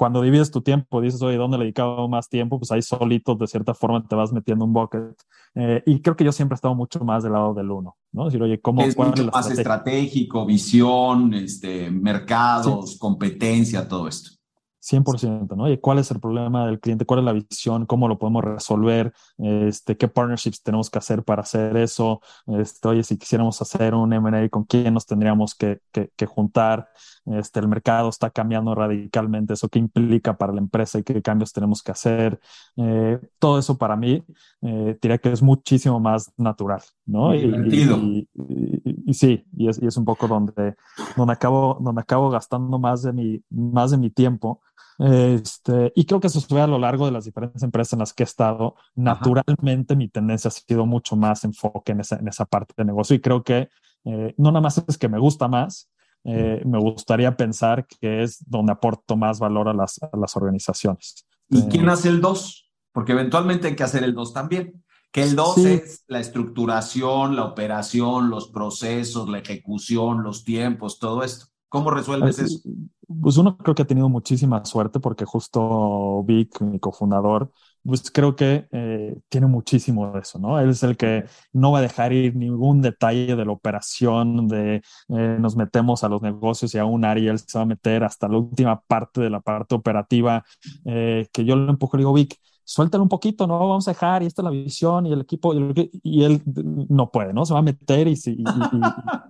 cuando divides tu tiempo, dices, oye, ¿dónde le he dedicado más tiempo? Pues ahí solito, de cierta forma, te vas metiendo un bucket. Eh, y creo que yo siempre he estado mucho más del lado del uno, ¿no?
Decir, oye, ¿cómo? Es mucho más estratégico, visión, este, mercados, competencia, todo esto.
100%, ¿no? Y cuál es el problema del cliente, cuál es la visión, cómo lo podemos resolver, este, qué partnerships tenemos que hacer para hacer eso, este, oye, si quisiéramos hacer un M&A, ¿con quién nos tendríamos que, que, que, juntar? Este, el mercado está cambiando radicalmente, eso qué implica para la empresa y qué cambios tenemos que hacer. Eh, todo eso para mí, eh, diría que es muchísimo más natural, ¿no?
Y,
y, y, sí, y es, y es un poco donde, donde, acabo, donde acabo gastando más de mi, más de mi tiempo este, y creo que eso se ve a lo largo de las diferentes empresas en las que he estado. Naturalmente, mi tendencia ha sido mucho más enfoque en esa, en esa parte de negocio. Y creo que eh, no nada más es que me gusta más, eh, me gustaría pensar que es donde aporto más valor a las, a las organizaciones.
¿Y quién hace el 2? Porque eventualmente hay que hacer el 2 también. Que el 2 es la estructuración, la operación, los procesos, la ejecución, los tiempos, todo esto. ¿Cómo resuelves eso?
Pues uno creo que ha tenido muchísima suerte porque justo Vic, mi cofundador, pues creo que eh, tiene muchísimo de eso, ¿no? Él es el que no va a dejar ir ningún detalle de la operación, de eh, nos metemos a los negocios y a un área, él se va a meter hasta la última parte de la parte operativa, eh, que yo le empujo y digo, Vic, suéltalo un poquito, no vamos a dejar, y esta es la visión, y el equipo, y, él no puede, ¿no? Se va a meter y, y,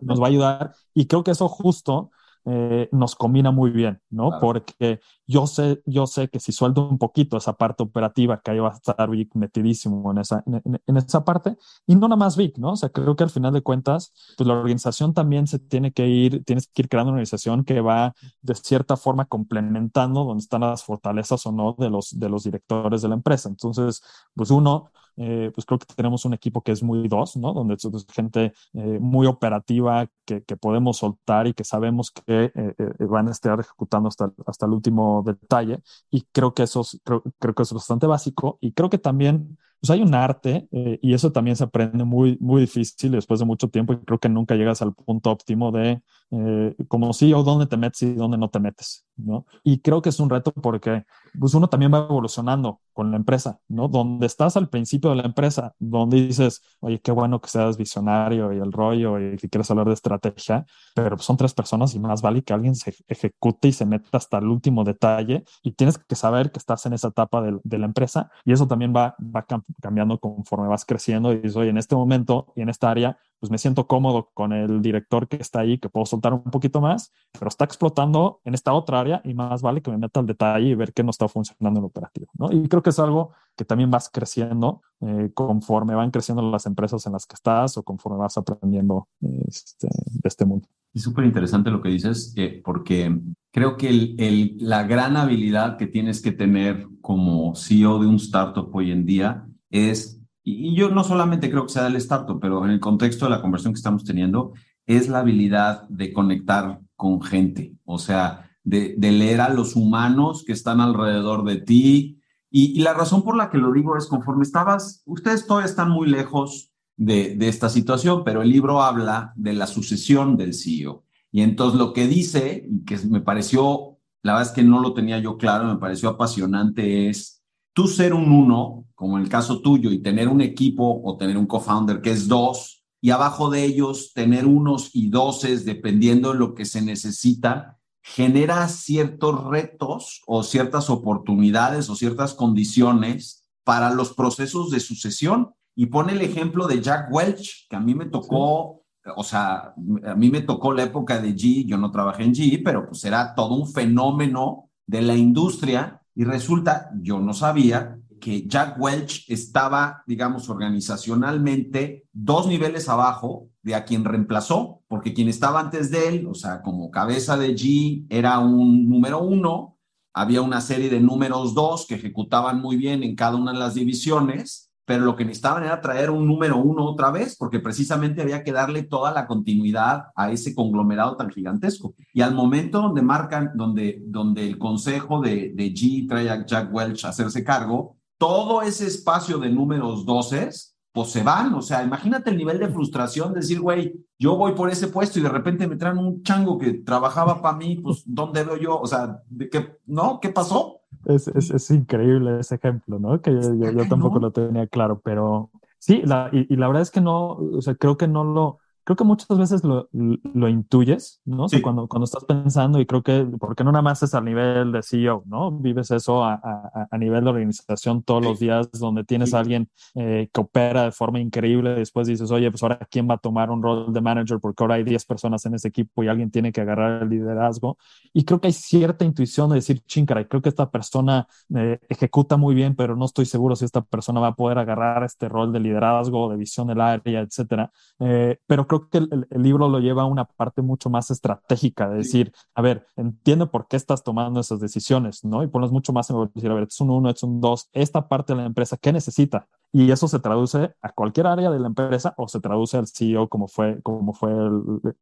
nos va a ayudar. Y creo que eso justo eh, nos combina muy bien, ¿no? Porque yo sé, yo sé que si suelto un poquito esa parte operativa, que ahí va a estar Vic metidísimo en esa, en, esa parte, y no nada más Vic, ¿no? O sea, creo que al final de cuentas, pues la organización también se tiene que ir, tienes que ir creando una organización que va de cierta forma complementando donde están las fortalezas o no de los, de los directores de la empresa. Entonces, pues uno, eh, pues creo que tenemos un equipo que es muy dos, ¿no? Donde es gente eh, muy operativa que, que, podemos soltar y que sabemos que eh, van a estar ejecutando hasta, hasta el último detalle. Y creo que eso es, creo, creo que es bastante básico. Y creo que también pues hay un arte y eso también se aprende muy, muy difícil después de mucho tiempo y creo que nunca llegas al punto óptimo de eh, como si o dónde te metes y dónde no te metes, ¿no? Y creo que es un reto porque pues uno también va evolucionando con la empresa, ¿no? Donde estás al principio de la empresa, donde dices, oye, qué bueno que seas visionario y el rollo y que quieres hablar de estrategia, pero son tres personas y más vale que alguien se ejecute y se meta hasta el último detalle y tienes que saber que estás en esa etapa de, de la empresa y eso también va, va cambiando conforme vas creciendo y dices, oye, en este momento y en esta área pues me siento cómodo con el director que está ahí, que puedo soltar un poquito más, pero está explotando en esta otra área y más vale que me meta al detalle y ver qué no está funcionando en el operativo. ¿no? Y creo que es algo que también vas creciendo eh, conforme van creciendo las empresas en las que estás o conforme vas aprendiendo este, de este mundo.
Es súper interesante lo que dices, eh, porque creo que el, el, la gran habilidad que tienes que tener como CEO de un startup hoy en día es y, yo no solamente creo que sea del startup, pero en el contexto de la conversión que estamos teniendo, es la habilidad de conectar con gente, o sea, de, leer a los humanos que están alrededor de ti. Y, la razón por la que lo digo es conforme estabas, ustedes todavía están muy lejos de, esta situación, pero el libro habla de la sucesión del CEO. Y entonces lo que dice, que me pareció, la verdad es que no lo tenía yo claro, me pareció apasionante, es tú ser un uno, como en el caso tuyo, y tener un equipo o tener un co-founder que es dos, y abajo de ellos tener unos y doces, dependiendo de lo que se necesita, genera ciertos retos o ciertas oportunidades o ciertas condiciones para los procesos de sucesión. Y pone el ejemplo de Jack Welch, que a mí me tocó, o sea, a mí me tocó la época de G, yo no trabajé en G, pero pues era todo un fenómeno de la industria y resulta, yo no sabía que Jack Welch estaba, digamos, organizacionalmente dos niveles abajo de a quien reemplazó, porque quien estaba antes de él, o sea, como cabeza de G, era un número uno, había una serie de números dos que ejecutaban muy bien en cada una de las divisiones, pero lo que necesitaban era traer un número uno otra vez, porque precisamente había que darle toda la continuidad a ese conglomerado tan gigantesco. Y al momento donde marcan, donde, donde el consejo de, de G trae a Jack Welch a hacerse cargo, todo ese espacio de números 12 pues se van. O sea, imagínate el nivel de frustración de decir, güey, yo voy por ese puesto y de repente me traen un chango que trabajaba para mí, pues, ¿dónde veo yo? O sea, ¿de qué, ¿no? ¿Qué pasó?
Es, es, es increíble ese ejemplo, ¿no? Que yo, yo, tampoco lo tenía claro, pero sí, la, y, y, la verdad es que no, o sea, creo que no lo, creo que muchas veces lo, lo intuyes, ¿no? Sí. cuando, cuando estás pensando y creo que, porque no nada más es a nivel de CEO, ¿no? Vives eso a, a, a nivel de organización todos sí. los días donde tienes sí. a alguien eh, que opera de forma increíble y después dices, oye, pues ahora quién va a tomar un rol de manager porque ahora hay 10 personas en ese equipo y alguien tiene que agarrar el liderazgo. Y creo que hay cierta intuición de decir, chincara, creo que esta persona eh, ejecuta muy bien, pero no estoy seguro si esta persona va a poder agarrar este rol de liderazgo, de visión del área, etcétera. Eh, pero creo que el, el, libro lo lleva a una parte mucho más estratégica, de decir, a ver, entiendo por qué estás tomando esas decisiones, ¿no? Y pones mucho más en decir, a ver, es un uno, es un dos, esta parte de la empresa, ¿qué necesita? Y eso se traduce a cualquier área de la empresa o se traduce al CEO como fue, como fue el,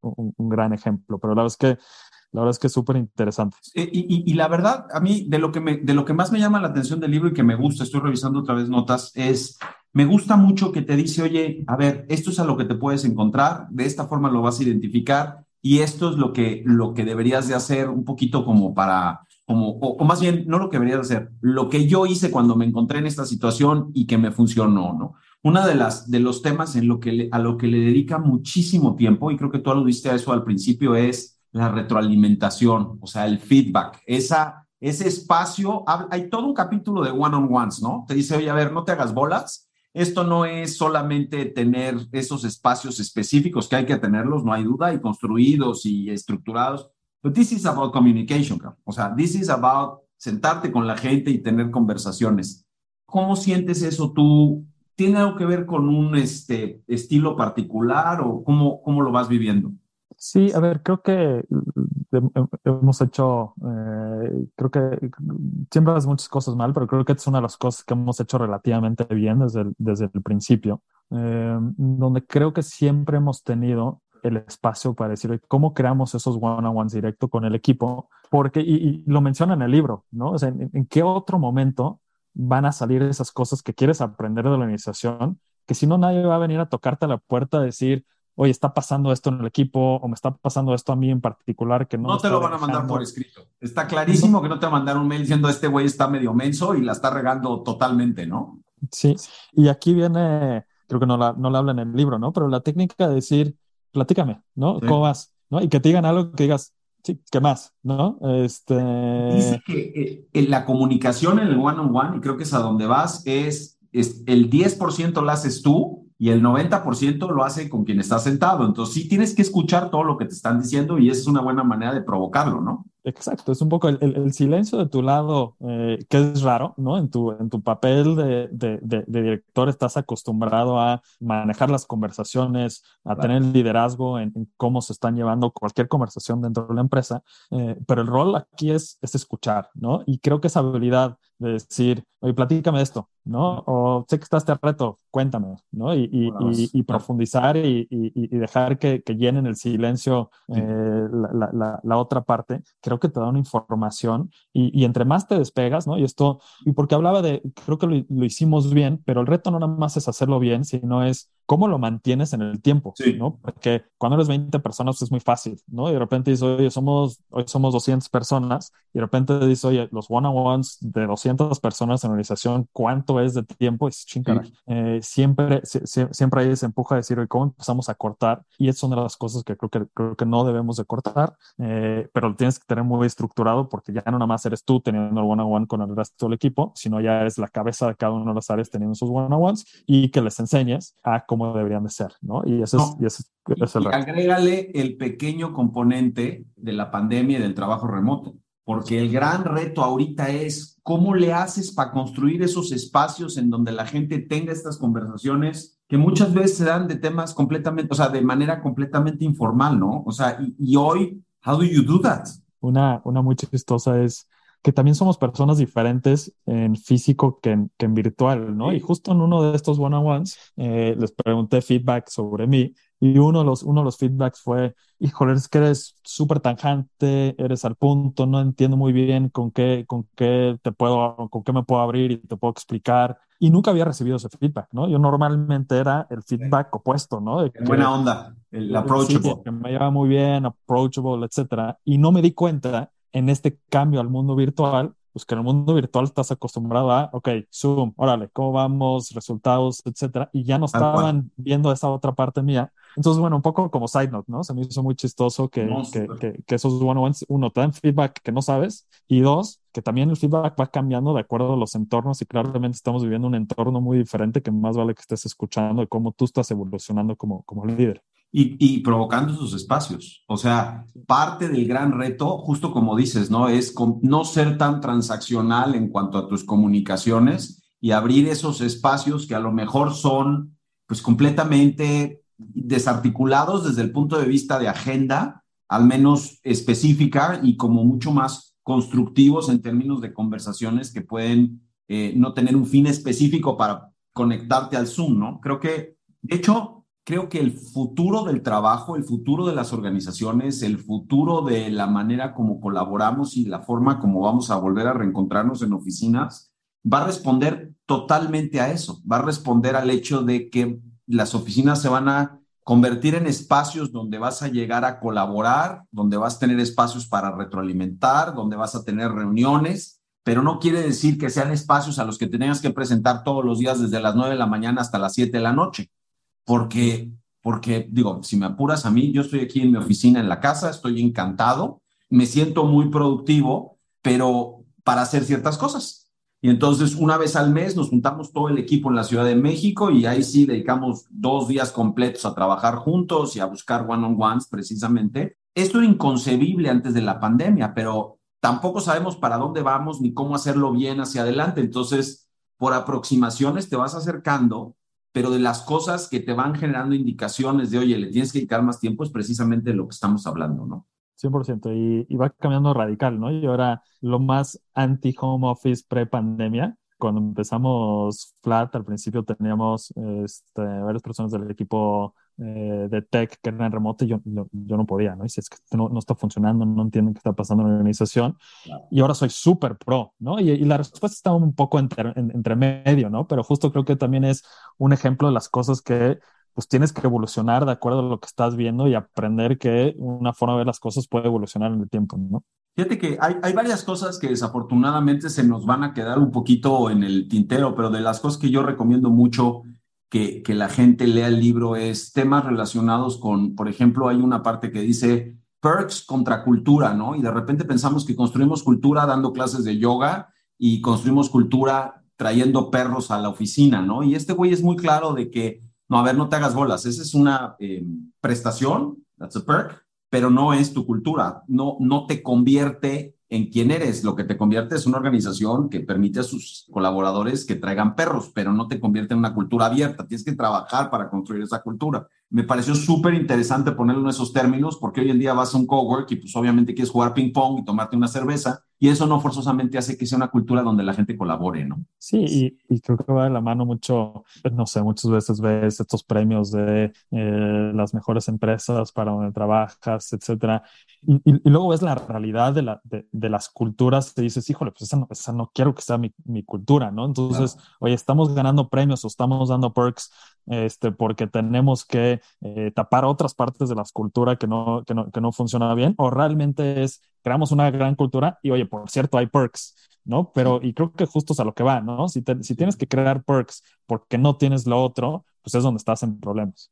un, un, gran ejemplo. Pero la verdad es que la verdad es que es súper interesante.
Y, y, y, la verdad, a mí, de lo, que me, de lo que más me llama la atención del libro y que me gusta, estoy revisando otra vez notas, es, me gusta mucho que te dice, oye, a ver, esto es a lo que te puedes encontrar, de esta forma lo vas a identificar y esto es lo que, lo que deberías de hacer un poquito como para, como, o, más bien, no lo que deberías hacer, lo que yo hice cuando me encontré en esta situación y que me funcionó, ¿no? Una de las de los temas en lo que a lo que le dedica muchísimo tiempo, y creo que tú aludiste a eso al principio, es la retroalimentación, o sea, el feedback, esa, ese espacio, hay todo un capítulo de one-on-ones, ¿no? Te dice, oye, a ver, no te hagas bolas, esto no es solamente tener esos espacios específicos que hay que tenerlos, no hay duda, y construidos y estructurados, but this is about communication, o sea, this is about sentarte con la gente y tener conversaciones. ¿Cómo sientes eso tú? ¿Tiene algo que ver con un este, estilo particular o cómo, cómo lo vas viviendo?
Sí, a ver, creo que hemos hecho, eh, creo que siempre haces muchas cosas mal, pero creo que es una de las cosas que hemos hecho relativamente bien desde el, desde el principio, eh, donde creo que siempre hemos tenido el espacio para decir cómo creamos esos one-on-ones directo con el equipo, porque, y, lo menciona en el libro, ¿no? O sea, en, en qué otro momento van a salir esas cosas que quieres aprender de la organización, que si no nadie va a venir a tocarte a la puerta a decir, oye, está pasando esto en el equipo o me está pasando esto a mí en particular que no.
No te lo van a mandar por escrito. Está clarísimo que no te van a mandar un mail diciendo este güey está medio menso y la está regando totalmente, ¿no?
Sí, y aquí viene, creo que no la, no la habla en el libro, ¿no? Pero la técnica de decir, platícame, ¿no? Sí. ¿Cómo vas? ¿no? Y que te digan algo que digas, sí, ¿qué más? ¿No? Este...
Dice que eh, la comunicación en el one-on-one, -on -one, y creo que es a donde vas, es, es el 10% lo haces tú y el 90% lo hace con quien está sentado. Entonces sí tienes que escuchar todo lo que te están diciendo y esa es una buena manera de provocarlo, ¿no?
Exacto, es un poco el, el, el silencio de tu lado, eh, que es raro, ¿no? En tu, en tu papel de, de, de, de, director estás acostumbrado a manejar las conversaciones, a claro. tener liderazgo en, en, cómo se están llevando cualquier conversación dentro de la empresa, eh, pero el rol aquí es, es escuchar, ¿no? Y creo que esa habilidad de decir, oye, platícame esto, ¿no? O sé que está este reto, cuéntame, ¿no? Y, y, y, y profundizar y, dejar que, que, llenen el silencio eh, la, la, la, otra parte, creo que te da una información y, entre más te despegas, ¿no? Y esto, y porque hablaba de, creo que lo, lo, hicimos bien, pero el reto no nada más es hacerlo bien, sino es cómo lo mantienes en el tiempo, sí. ¿no? Porque cuando eres 20 personas es muy fácil, ¿no? Y de repente dices, oye, somos, hoy somos 200 personas, y de repente dices, oye, los one-on-ones de 200 personas en organización, ¿cuánto es de tiempo? Es chingada. Sí. Eh, siempre, si, siempre hay ese empuje a decir, oye, ¿cómo empezamos a cortar? Y es una de las cosas que creo que, creo que no debemos de cortar, eh, pero lo tienes que tener muy estructurado porque ya no nada más eres tú teniendo el one-on-one con el resto del equipo, sino ya eres la cabeza de cada una de las áreas teniendo sus one-on-ones y que les enseñes a cómo cómo deberían de ser, ¿no? Y eso es, y eso es, es el
agrégale el pequeño componente de la pandemia y del trabajo remoto, porque el gran reto ahorita es cómo le haces para construir esos espacios en donde la gente tenga estas conversaciones que muchas veces se dan de temas completamente, o sea, de manera completamente informal, ¿no? O sea, y, y hoy, how do you do that?
Una, una muy chistosa es, que también somos personas diferentes en físico que en, que en virtual, ¿no? Y justo en uno de estos one-on-ones eh, les pregunté feedback sobre mí y uno de los, uno de los feedbacks fue, híjole, es que eres súper tanjante, eres al punto, no entiendo muy bien con qué, con qué te puedo, con qué me puedo abrir y te puedo explicar. Y nunca había recibido ese feedback, ¿no? Yo normalmente era el feedback opuesto, ¿no?
De buena onda, el approachable.
que me lleva muy bien, approachable, etcétera. Y no me di cuenta en este cambio al mundo virtual pues que en el mundo virtual estás acostumbrado a, ok, Zoom, órale, ¿cómo vamos? Resultados, etcétera. Y ya no estaban viendo esa otra parte mía. Entonces, bueno, un poco como side note, ¿no? Se me hizo muy chistoso que, que, que, esos one-on-ones, uno, te dan feedback que no sabes y dos, que también el feedback va cambiando de acuerdo a los entornos y claramente estamos viviendo un entorno muy diferente que más vale que estés escuchando de cómo tú estás evolucionando como, como líder
y, provocando sus espacios. O sea, parte del gran reto, justo como dices, ¿no? Es no ser tan transaccional en cuanto a tus comunicaciones y abrir esos espacios que a lo mejor son pues completamente desarticulados desde el punto de vista de agenda, al menos específica y como mucho más constructivos en términos de conversaciones que pueden eh, no tener un fin específico para conectarte al Zoom, ¿no? Creo que, de hecho, creo que el futuro del trabajo, el futuro de las organizaciones, el futuro de la manera como colaboramos y la forma como vamos a volver a reencontrarnos en oficinas, va a responder totalmente a eso, va a responder al hecho de que las oficinas se van a convertir en espacios donde vas a llegar a colaborar, donde vas a tener espacios para retroalimentar, donde vas a tener reuniones, pero no quiere decir que sean espacios a los que tengas que presentar todos los días desde las 9 de la mañana hasta las 7 de la noche porque, porque digo, si me apuras a mí, yo estoy aquí en mi oficina en la casa, estoy encantado, me siento muy productivo, pero para hacer ciertas cosas. Y entonces una vez al mes nos juntamos todo el equipo en la Ciudad de México y ahí sí dedicamos dos días completos a trabajar juntos y a buscar one-on-ones precisamente. Esto era inconcebible antes de la pandemia, pero tampoco sabemos para dónde vamos ni cómo hacerlo bien hacia adelante. Entonces, por aproximaciones te vas acercando pero de las cosas que te van generando indicaciones de, oye, le tienes que dedicar más tiempo, es precisamente lo que estamos hablando, ¿no?
100%, y, y va cambiando radical, ¿no? Y ahora lo más anti-home office pre-pandemia, cuando empezamos Flat, al principio teníamos este, varias personas del equipo eh, de tech que eran remoto y yo, yo, no podía, ¿no? Y si es que no, no, está funcionando, no entienden qué está pasando en la organización. Y ahora soy súper pro, ¿no? Y, y, la respuesta está un poco entre, entre medio, ¿no? Pero justo creo que también es un ejemplo de las cosas que pues tienes que evolucionar de acuerdo a lo que estás viendo y aprender que una forma de ver las cosas puede evolucionar en el tiempo, ¿no?
Fíjate que hay, hay, varias cosas que desafortunadamente se nos van a quedar un poquito en el tintero, pero de las cosas que yo recomiendo mucho que, que la gente lea el libro es temas relacionados con, por ejemplo, hay una parte que dice perks contra cultura, ¿no? Y de repente pensamos que construimos cultura dando clases de yoga y construimos cultura trayendo perros a la oficina, ¿no? Y este güey es muy claro de que, no, a ver, no te hagas bolas, esa es una eh, prestación, that's a perk, pero no es tu cultura, no, no te convierte en quién eres. Lo que te convierte es una organización que permite a sus colaboradores que traigan perros, pero no te convierte en una cultura abierta. Tienes que trabajar para construir esa cultura. Me pareció súper interesante ponerlo en esos términos porque hoy en día vas a un cowork y pues obviamente quieres jugar ping pong y tomarte una cerveza y eso no forzosamente hace que sea una cultura donde la gente colabore, ¿no?
Sí, y, creo que va de la mano mucho, pues, no sé, muchas veces ves estos premios de eh, las mejores empresas para donde trabajas, etcétera, y, y, luego ves la realidad de, la, de, de, las culturas y dices, híjole, pues esa no, esa no quiero que sea mi, mi cultura, ¿no? Entonces, oye, estamos ganando premios o estamos dando perks este, porque tenemos que eh, tapar otras partes de la cultura que no, que, no, que no funciona bien, o realmente es, creamos una gran cultura y, oye, por cierto, hay perks, ¿no? Pero, y creo que justo es a lo que va, ¿no? Si, si tienes que crear perks porque no tienes lo otro, pues es donde estás en problemas.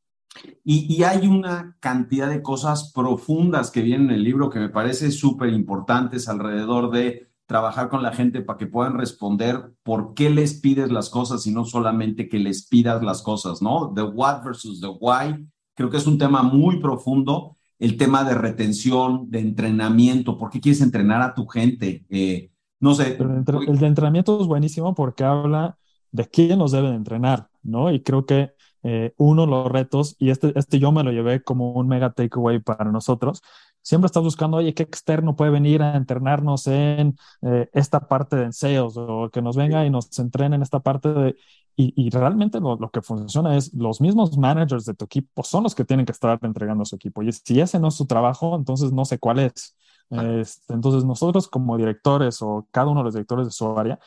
Y, y, hay una cantidad de cosas profundas que vienen en el libro que me parece súper importantes alrededor de trabajar con la gente para que puedan responder por qué les pides las cosas y no solamente que les pidas las cosas, ¿no? The what versus the why. Creo que es un tema muy profundo. El tema de retención, de entrenamiento. ¿Por qué quieres entrenar a tu gente? Eh, no sé.
el, de entrenamiento es buenísimo porque habla de quién nos debe entrenar, ¿no? Y creo que eh, uno, los retos, y este, este yo me lo llevé como un mega takeaway para nosotros. Siempre estás buscando, oye, ¿qué externo puede venir a entrenarnos en eh, esta parte de sales o que nos venga y nos entrene en esta parte de... Y, y realmente lo, lo, que funciona es los mismos managers de tu equipo son los que tienen que estar entregando a su equipo. Y si ese no es su trabajo, entonces no sé cuál es. Este, entonces nosotros como directores o cada uno de los directores de su área,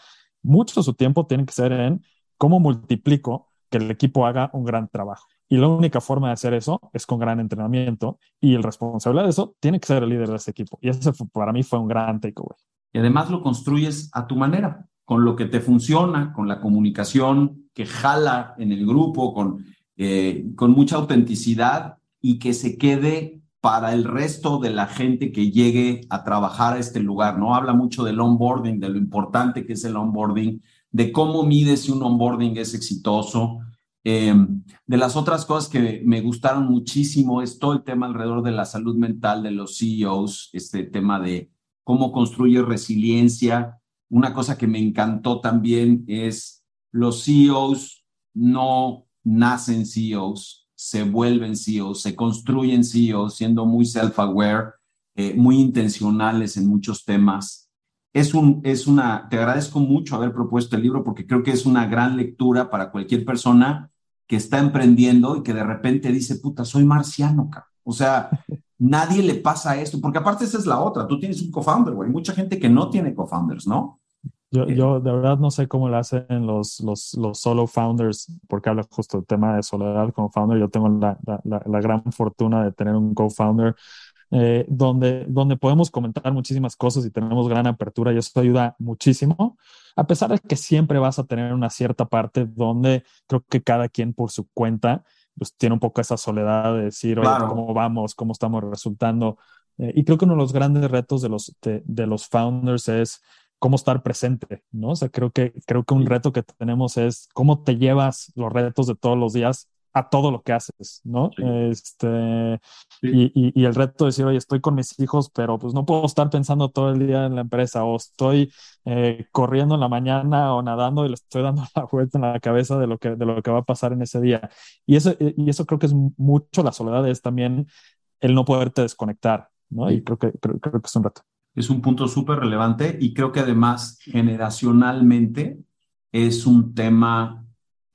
mucho de su tiempo tiene que ser en cómo multiplico que el equipo haga un gran trabajo. Y la única forma de hacer eso es con gran entrenamiento y el responsable de eso tiene que ser el líder de ese equipo. Y ese para mí fue un gran takeaway.
Y además lo construyes a tu manera, con lo que te funciona, con la comunicación que jala en el grupo, con, eh, con mucha autenticidad y que se quede para el resto de la gente que llegue a trabajar a este lugar, ¿no? Habla mucho del onboarding, de lo importante que es el onboarding, de cómo mides si un onboarding es exitoso. Eh, de las otras cosas que me gustaron muchísimo es todo el tema alrededor de la salud mental de los CEOs, este tema de cómo construye resiliencia. Una cosa que me encantó también es los CEOs no nacen CEOs, se vuelven CEOs, se construyen CEOs siendo muy self-aware, eh, muy intencionales en muchos temas. Es, un, es una, te agradezco mucho haber propuesto el libro porque creo que es una gran lectura para cualquier persona que está emprendiendo y que de repente dice, puta, soy marciano. O sea, nadie le pasa esto, porque aparte esa es la otra, tú tienes un co-founder, güey, mucha gente que no tiene co-founders, ¿no?
Yo, yo de verdad no sé cómo lo hacen los, los, los solo founders, porque habla justo del tema de soledad como founder. Yo tengo la, la, la gran fortuna de tener un co-founder eh, donde, donde podemos comentar muchísimas cosas y tenemos gran apertura y eso ayuda muchísimo, a pesar de que siempre vas a tener una cierta parte donde creo que cada quien por su cuenta pues tiene un poco esa soledad de decir, oye, ¿cómo vamos? ¿Cómo estamos resultando? Eh, y creo que uno de los grandes retos de los, de, de los founders es cómo estar presente, ¿no? O sea, creo que, creo que un reto que tenemos es cómo te llevas los retos de todos los días a todo lo que haces, ¿no? Sí. Este, sí. Y, y, el reto de decir, oye, estoy con mis hijos, pero pues no puedo estar pensando todo el día en la empresa, o estoy eh, corriendo en la mañana o nadando y le estoy dando la vuelta en la cabeza de lo que, de lo que va a pasar en ese día. Y eso, y eso creo que es mucho la soledad, es también el no poderte desconectar, ¿no? Sí. Y creo que, creo, creo que es un reto
es un punto súper relevante y creo que además generacionalmente es un tema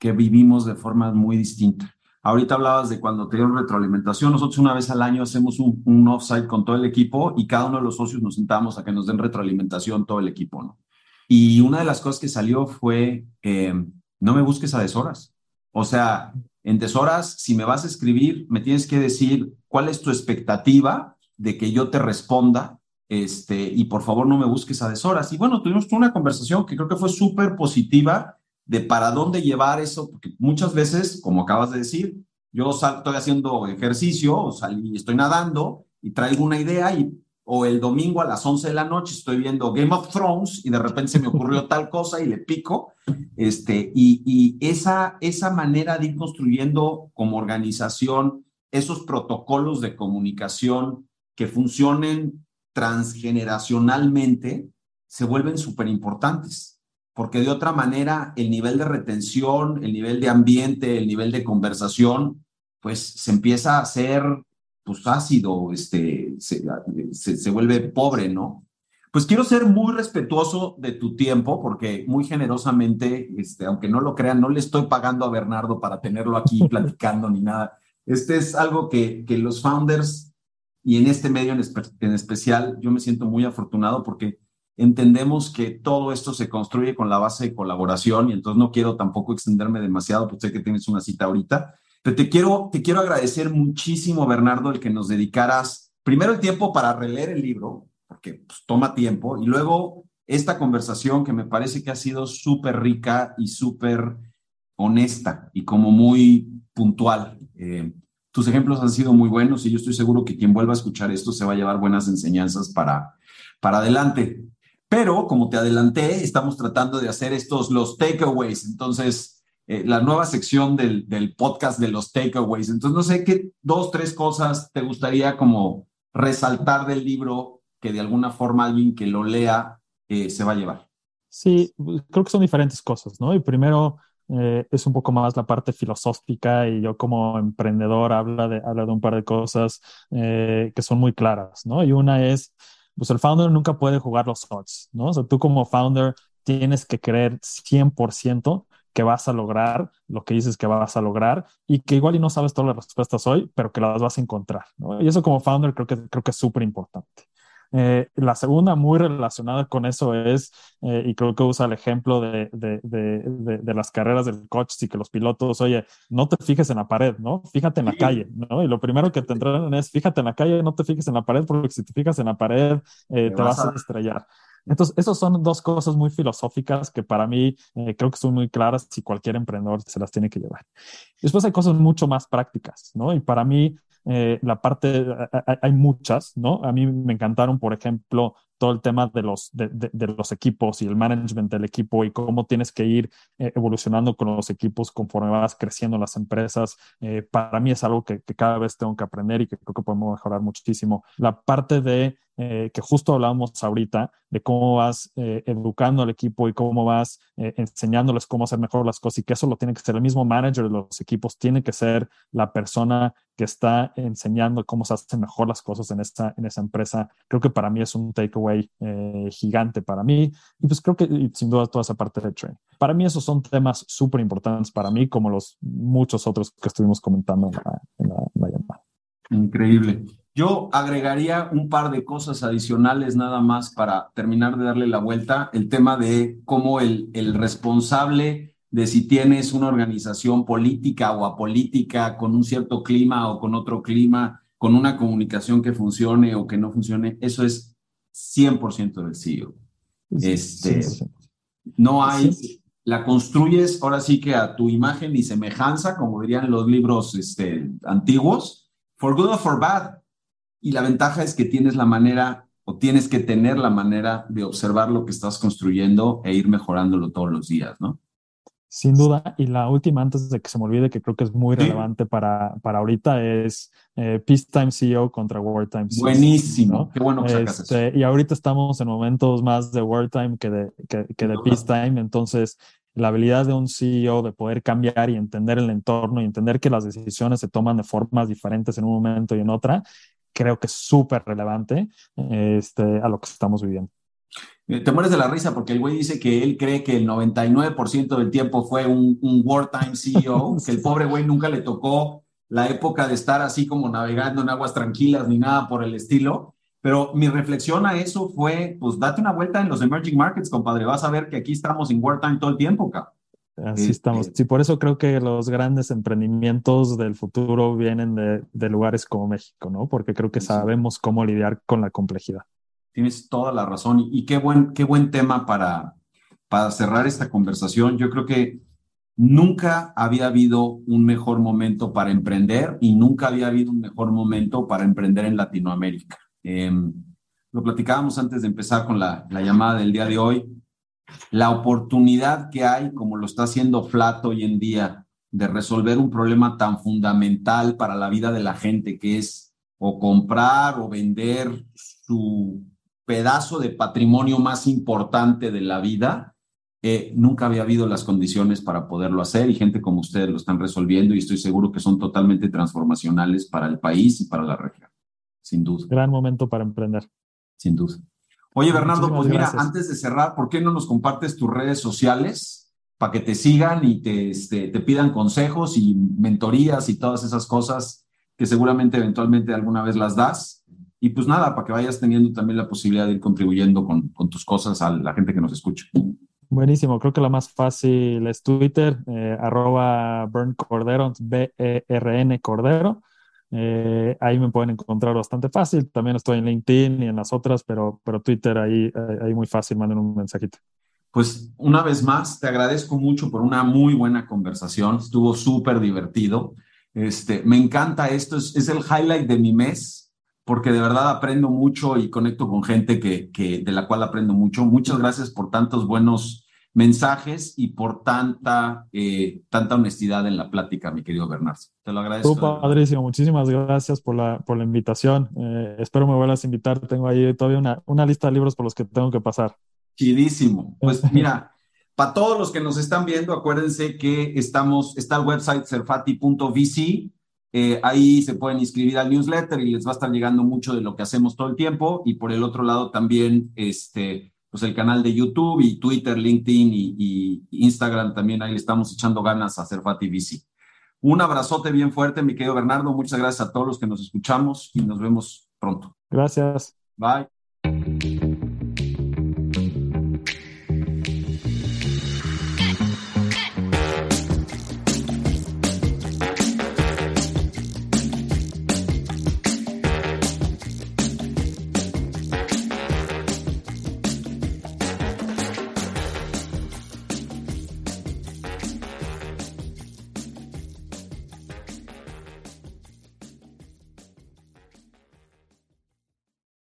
que vivimos de forma muy distinta. Ahorita hablabas de cuando te dieron retroalimentación. Nosotros una vez al año hacemos un, un offsite con todo el equipo y cada uno de los socios nos sentamos a que nos den retroalimentación todo el equipo, ¿no? Y una de las cosas que salió fue, eh, no me busques a deshoras. O sea, en deshoras, si me vas a escribir, me tienes que decir cuál es tu expectativa de que yo te responda este, y por favor no me busques a deshoras. Y bueno, tuvimos una conversación que creo que fue súper positiva de para dónde llevar eso, porque muchas veces, como acabas de decir, yo estoy haciendo ejercicio, o salí, estoy nadando y traigo una idea y o el domingo a las 11 de la noche estoy viendo Game of Thrones y de repente se me ocurrió tal cosa y le pico, este, y, y esa, esa manera de ir construyendo como organización esos protocolos de comunicación que funcionen transgeneracionalmente se vuelven súper importantes, porque de otra manera el nivel de retención, el nivel de ambiente, el nivel de conversación, pues se empieza a hacer pues ácido, este, se, se, se vuelve pobre, ¿no? Pues quiero ser muy respetuoso de tu tiempo, porque muy generosamente, este, aunque no lo crean, no le estoy pagando a Bernardo para tenerlo aquí platicando ni nada. Este es algo que, que los founders y en este medio en, espe en, especial, yo me siento muy afortunado porque entendemos que todo esto se construye con la base de colaboración y entonces no quiero tampoco extenderme demasiado, porque sé que tienes una cita ahorita, pero te quiero, te quiero agradecer muchísimo, Bernardo, el que nos dedicaras primero el tiempo para releer el libro, porque pues, toma tiempo, y luego esta conversación que me parece que ha sido súper rica y súper honesta y como muy puntual. Eh, tus ejemplos han sido muy buenos y yo estoy seguro que quien vuelva a escuchar esto se va a llevar buenas enseñanzas para, para adelante. Pero como te adelanté, estamos tratando de hacer estos los takeaways. Entonces, eh, la nueva sección del, del, podcast de los takeaways. Entonces, no sé qué dos, tres cosas te gustaría como resaltar del libro que de alguna forma alguien que lo lea eh, se va a llevar.
Sí, creo que son diferentes cosas, ¿no? Y primero, eh, es un poco más la parte filosófica y yo como emprendedor habla de, habla de un par de cosas eh, que son muy claras, ¿no? Y una es, pues el founder nunca puede jugar los odds, ¿no? O sea, tú como founder tienes que creer 100% que vas a lograr lo que dices que vas a lograr y que igual y no sabes todas las respuestas hoy, pero que las vas a encontrar, ¿no? Y eso como founder creo que, creo que es súper importante. Eh, la segunda, muy relacionada con eso, es, eh, y creo que usa el ejemplo de, de, de, de, las carreras del coche y que los pilotos, oye, no te fijes en la pared, ¿no? Fíjate en la calle, ¿no? Y lo primero que te entrenan es, fíjate en la calle, no te fijes en la pared, porque si te fijas en la pared, eh, te, vas, a estrellar. Entonces, esas son dos cosas muy filosóficas que para mí eh, creo que son muy claras y cualquier emprendedor se las tiene que llevar. Después hay cosas mucho más prácticas, ¿no? Y para mí eh, la parte, hay muchas, ¿no? A mí me encantaron, por ejemplo, todo el tema de los, de, de, los equipos y el management del equipo y cómo tienes que ir eh, evolucionando con los equipos conforme vas creciendo las empresas. Eh, para mí es algo que, que, cada vez tengo que aprender y que creo que podemos mejorar muchísimo. La parte de eh, que justo hablábamos ahorita, de cómo vas eh, educando al equipo y cómo vas eh, enseñándoles cómo hacer mejor las cosas y que eso lo tiene que ser el mismo manager de los equipos, tiene que ser la persona que está enseñando cómo se hacen mejor las cosas en esta, en esa empresa. Creo que para mí es un takeaway gigante para mí y pues creo que sin duda toda esa parte de training. Para mí esos son temas súper importantes para mí como los muchos otros que estuvimos comentando en la, en la llamada.
Increíble. Yo agregaría un par de cosas adicionales nada más para terminar de darle la vuelta. El tema de cómo el, el responsable de si tienes una organización política o apolítica con un cierto clima o con otro clima, con una comunicación que funcione o que no funcione, eso es 100% del CEO. Este, no hay, la construyes ahora sí que a tu imagen y semejanza, como dirían los libros este, antiguos, for good or for bad y la ventaja es que tienes la manera o tienes que tener la manera de observar lo que estás construyendo e ir mejorándolo todos los días, ¿no?
Sin duda. Y la última, antes de que se me olvide, que creo que es muy relevante para, para ahorita, es eh, Peacetime CEO contra Wartime CEO.
Buenísimo. Qué bueno que sacas
este, Y ahorita estamos en momentos más de Wartime que de, que, que de Peacetime. Entonces, la habilidad de un CEO de poder cambiar y entender el entorno y entender que las decisiones se toman de formas diferentes en un momento y en otra, creo que es súper relevante este, a lo que estamos viviendo.
Eh, te mueres de la risa porque el güey dice que él cree que el 99% del tiempo fue un, un wartime CEO, que el pobre güey nunca le tocó la época de estar así como navegando en aguas tranquilas ni nada por el estilo. Pero mi reflexión a eso fue, pues date una vuelta en los emerging markets, compadre. Vas a ver que aquí estamos en wartime todo el tiempo, cabrón.
Así estamos. Sí, por eso creo que los grandes emprendimientos del futuro vienen de, de, lugares como México, ¿no? Porque creo que sabemos cómo lidiar con la complejidad.
Tienes toda la razón. Y qué buen, qué buen tema para, para cerrar esta conversación. Yo creo que nunca había habido un mejor momento para emprender y nunca había habido un mejor momento para emprender en Latinoamérica. Eh, lo platicábamos antes de empezar con la, la llamada del día de hoy la oportunidad que hay, como lo está haciendo Flat hoy en día, de resolver un problema tan fundamental para la vida de la gente, que es o comprar o vender su pedazo de patrimonio más importante de la vida, eh, nunca había habido las condiciones para poderlo hacer y gente como ustedes lo están resolviendo y estoy seguro que son totalmente transformacionales para el país y para la región, sin duda.
Gran momento para emprender.
Sin duda. Oye, Bernardo, pues mira, antes de cerrar, ¿por qué no nos compartes tus redes sociales para que te sigan y te, este, te pidan consejos y mentorías y todas esas cosas que seguramente eventualmente alguna vez las das? Y pues nada, para que vayas teniendo también la posibilidad de ir contribuyendo con, con tus cosas a la gente que nos escucha.
Buenísimo, creo que la más fácil es Twitter, eh, arroba Bern Cordero, B-E-R-N Cordero. Eh, ahí me pueden encontrar bastante fácil. También estoy en LinkedIn y en las otras, pero, pero Twitter ahí, ahí muy fácil, manden un mensajito.
Pues una vez más, te agradezco mucho por una muy buena conversación. Estuvo súper divertido. Este, me encanta esto, es, es, el highlight de mi mes, porque de verdad aprendo mucho y conecto con gente que, que, de la cual aprendo mucho. Muchas gracias por tantos buenos mensajes y por tanta, eh, tanta honestidad en la plática, mi querido Bernardo. Te lo agradezco.
Tú, padrísimo. Muchísimas gracias por la, por la invitación. Eh, espero me vuelvas a invitar. Tengo ahí todavía una, una lista de libros por los que tengo que pasar.
Chidísimo. Pues mira, Para todos los que nos están viendo, acuérdense que estamos, está el website cerfati.vc. Eh, ahí se pueden inscribir al newsletter y les va a estar llegando mucho de lo que hacemos todo el tiempo. Y por el otro lado también, este, pues el canal de YouTube y Twitter, LinkedIn y, Instagram también ahí le estamos echando ganas a Cerfati VC. Un abrazote bien fuerte, mi querido Bernardo. Muchas gracias a todos los que nos escuchamos y nos vemos pronto.
Gracias.
Bye.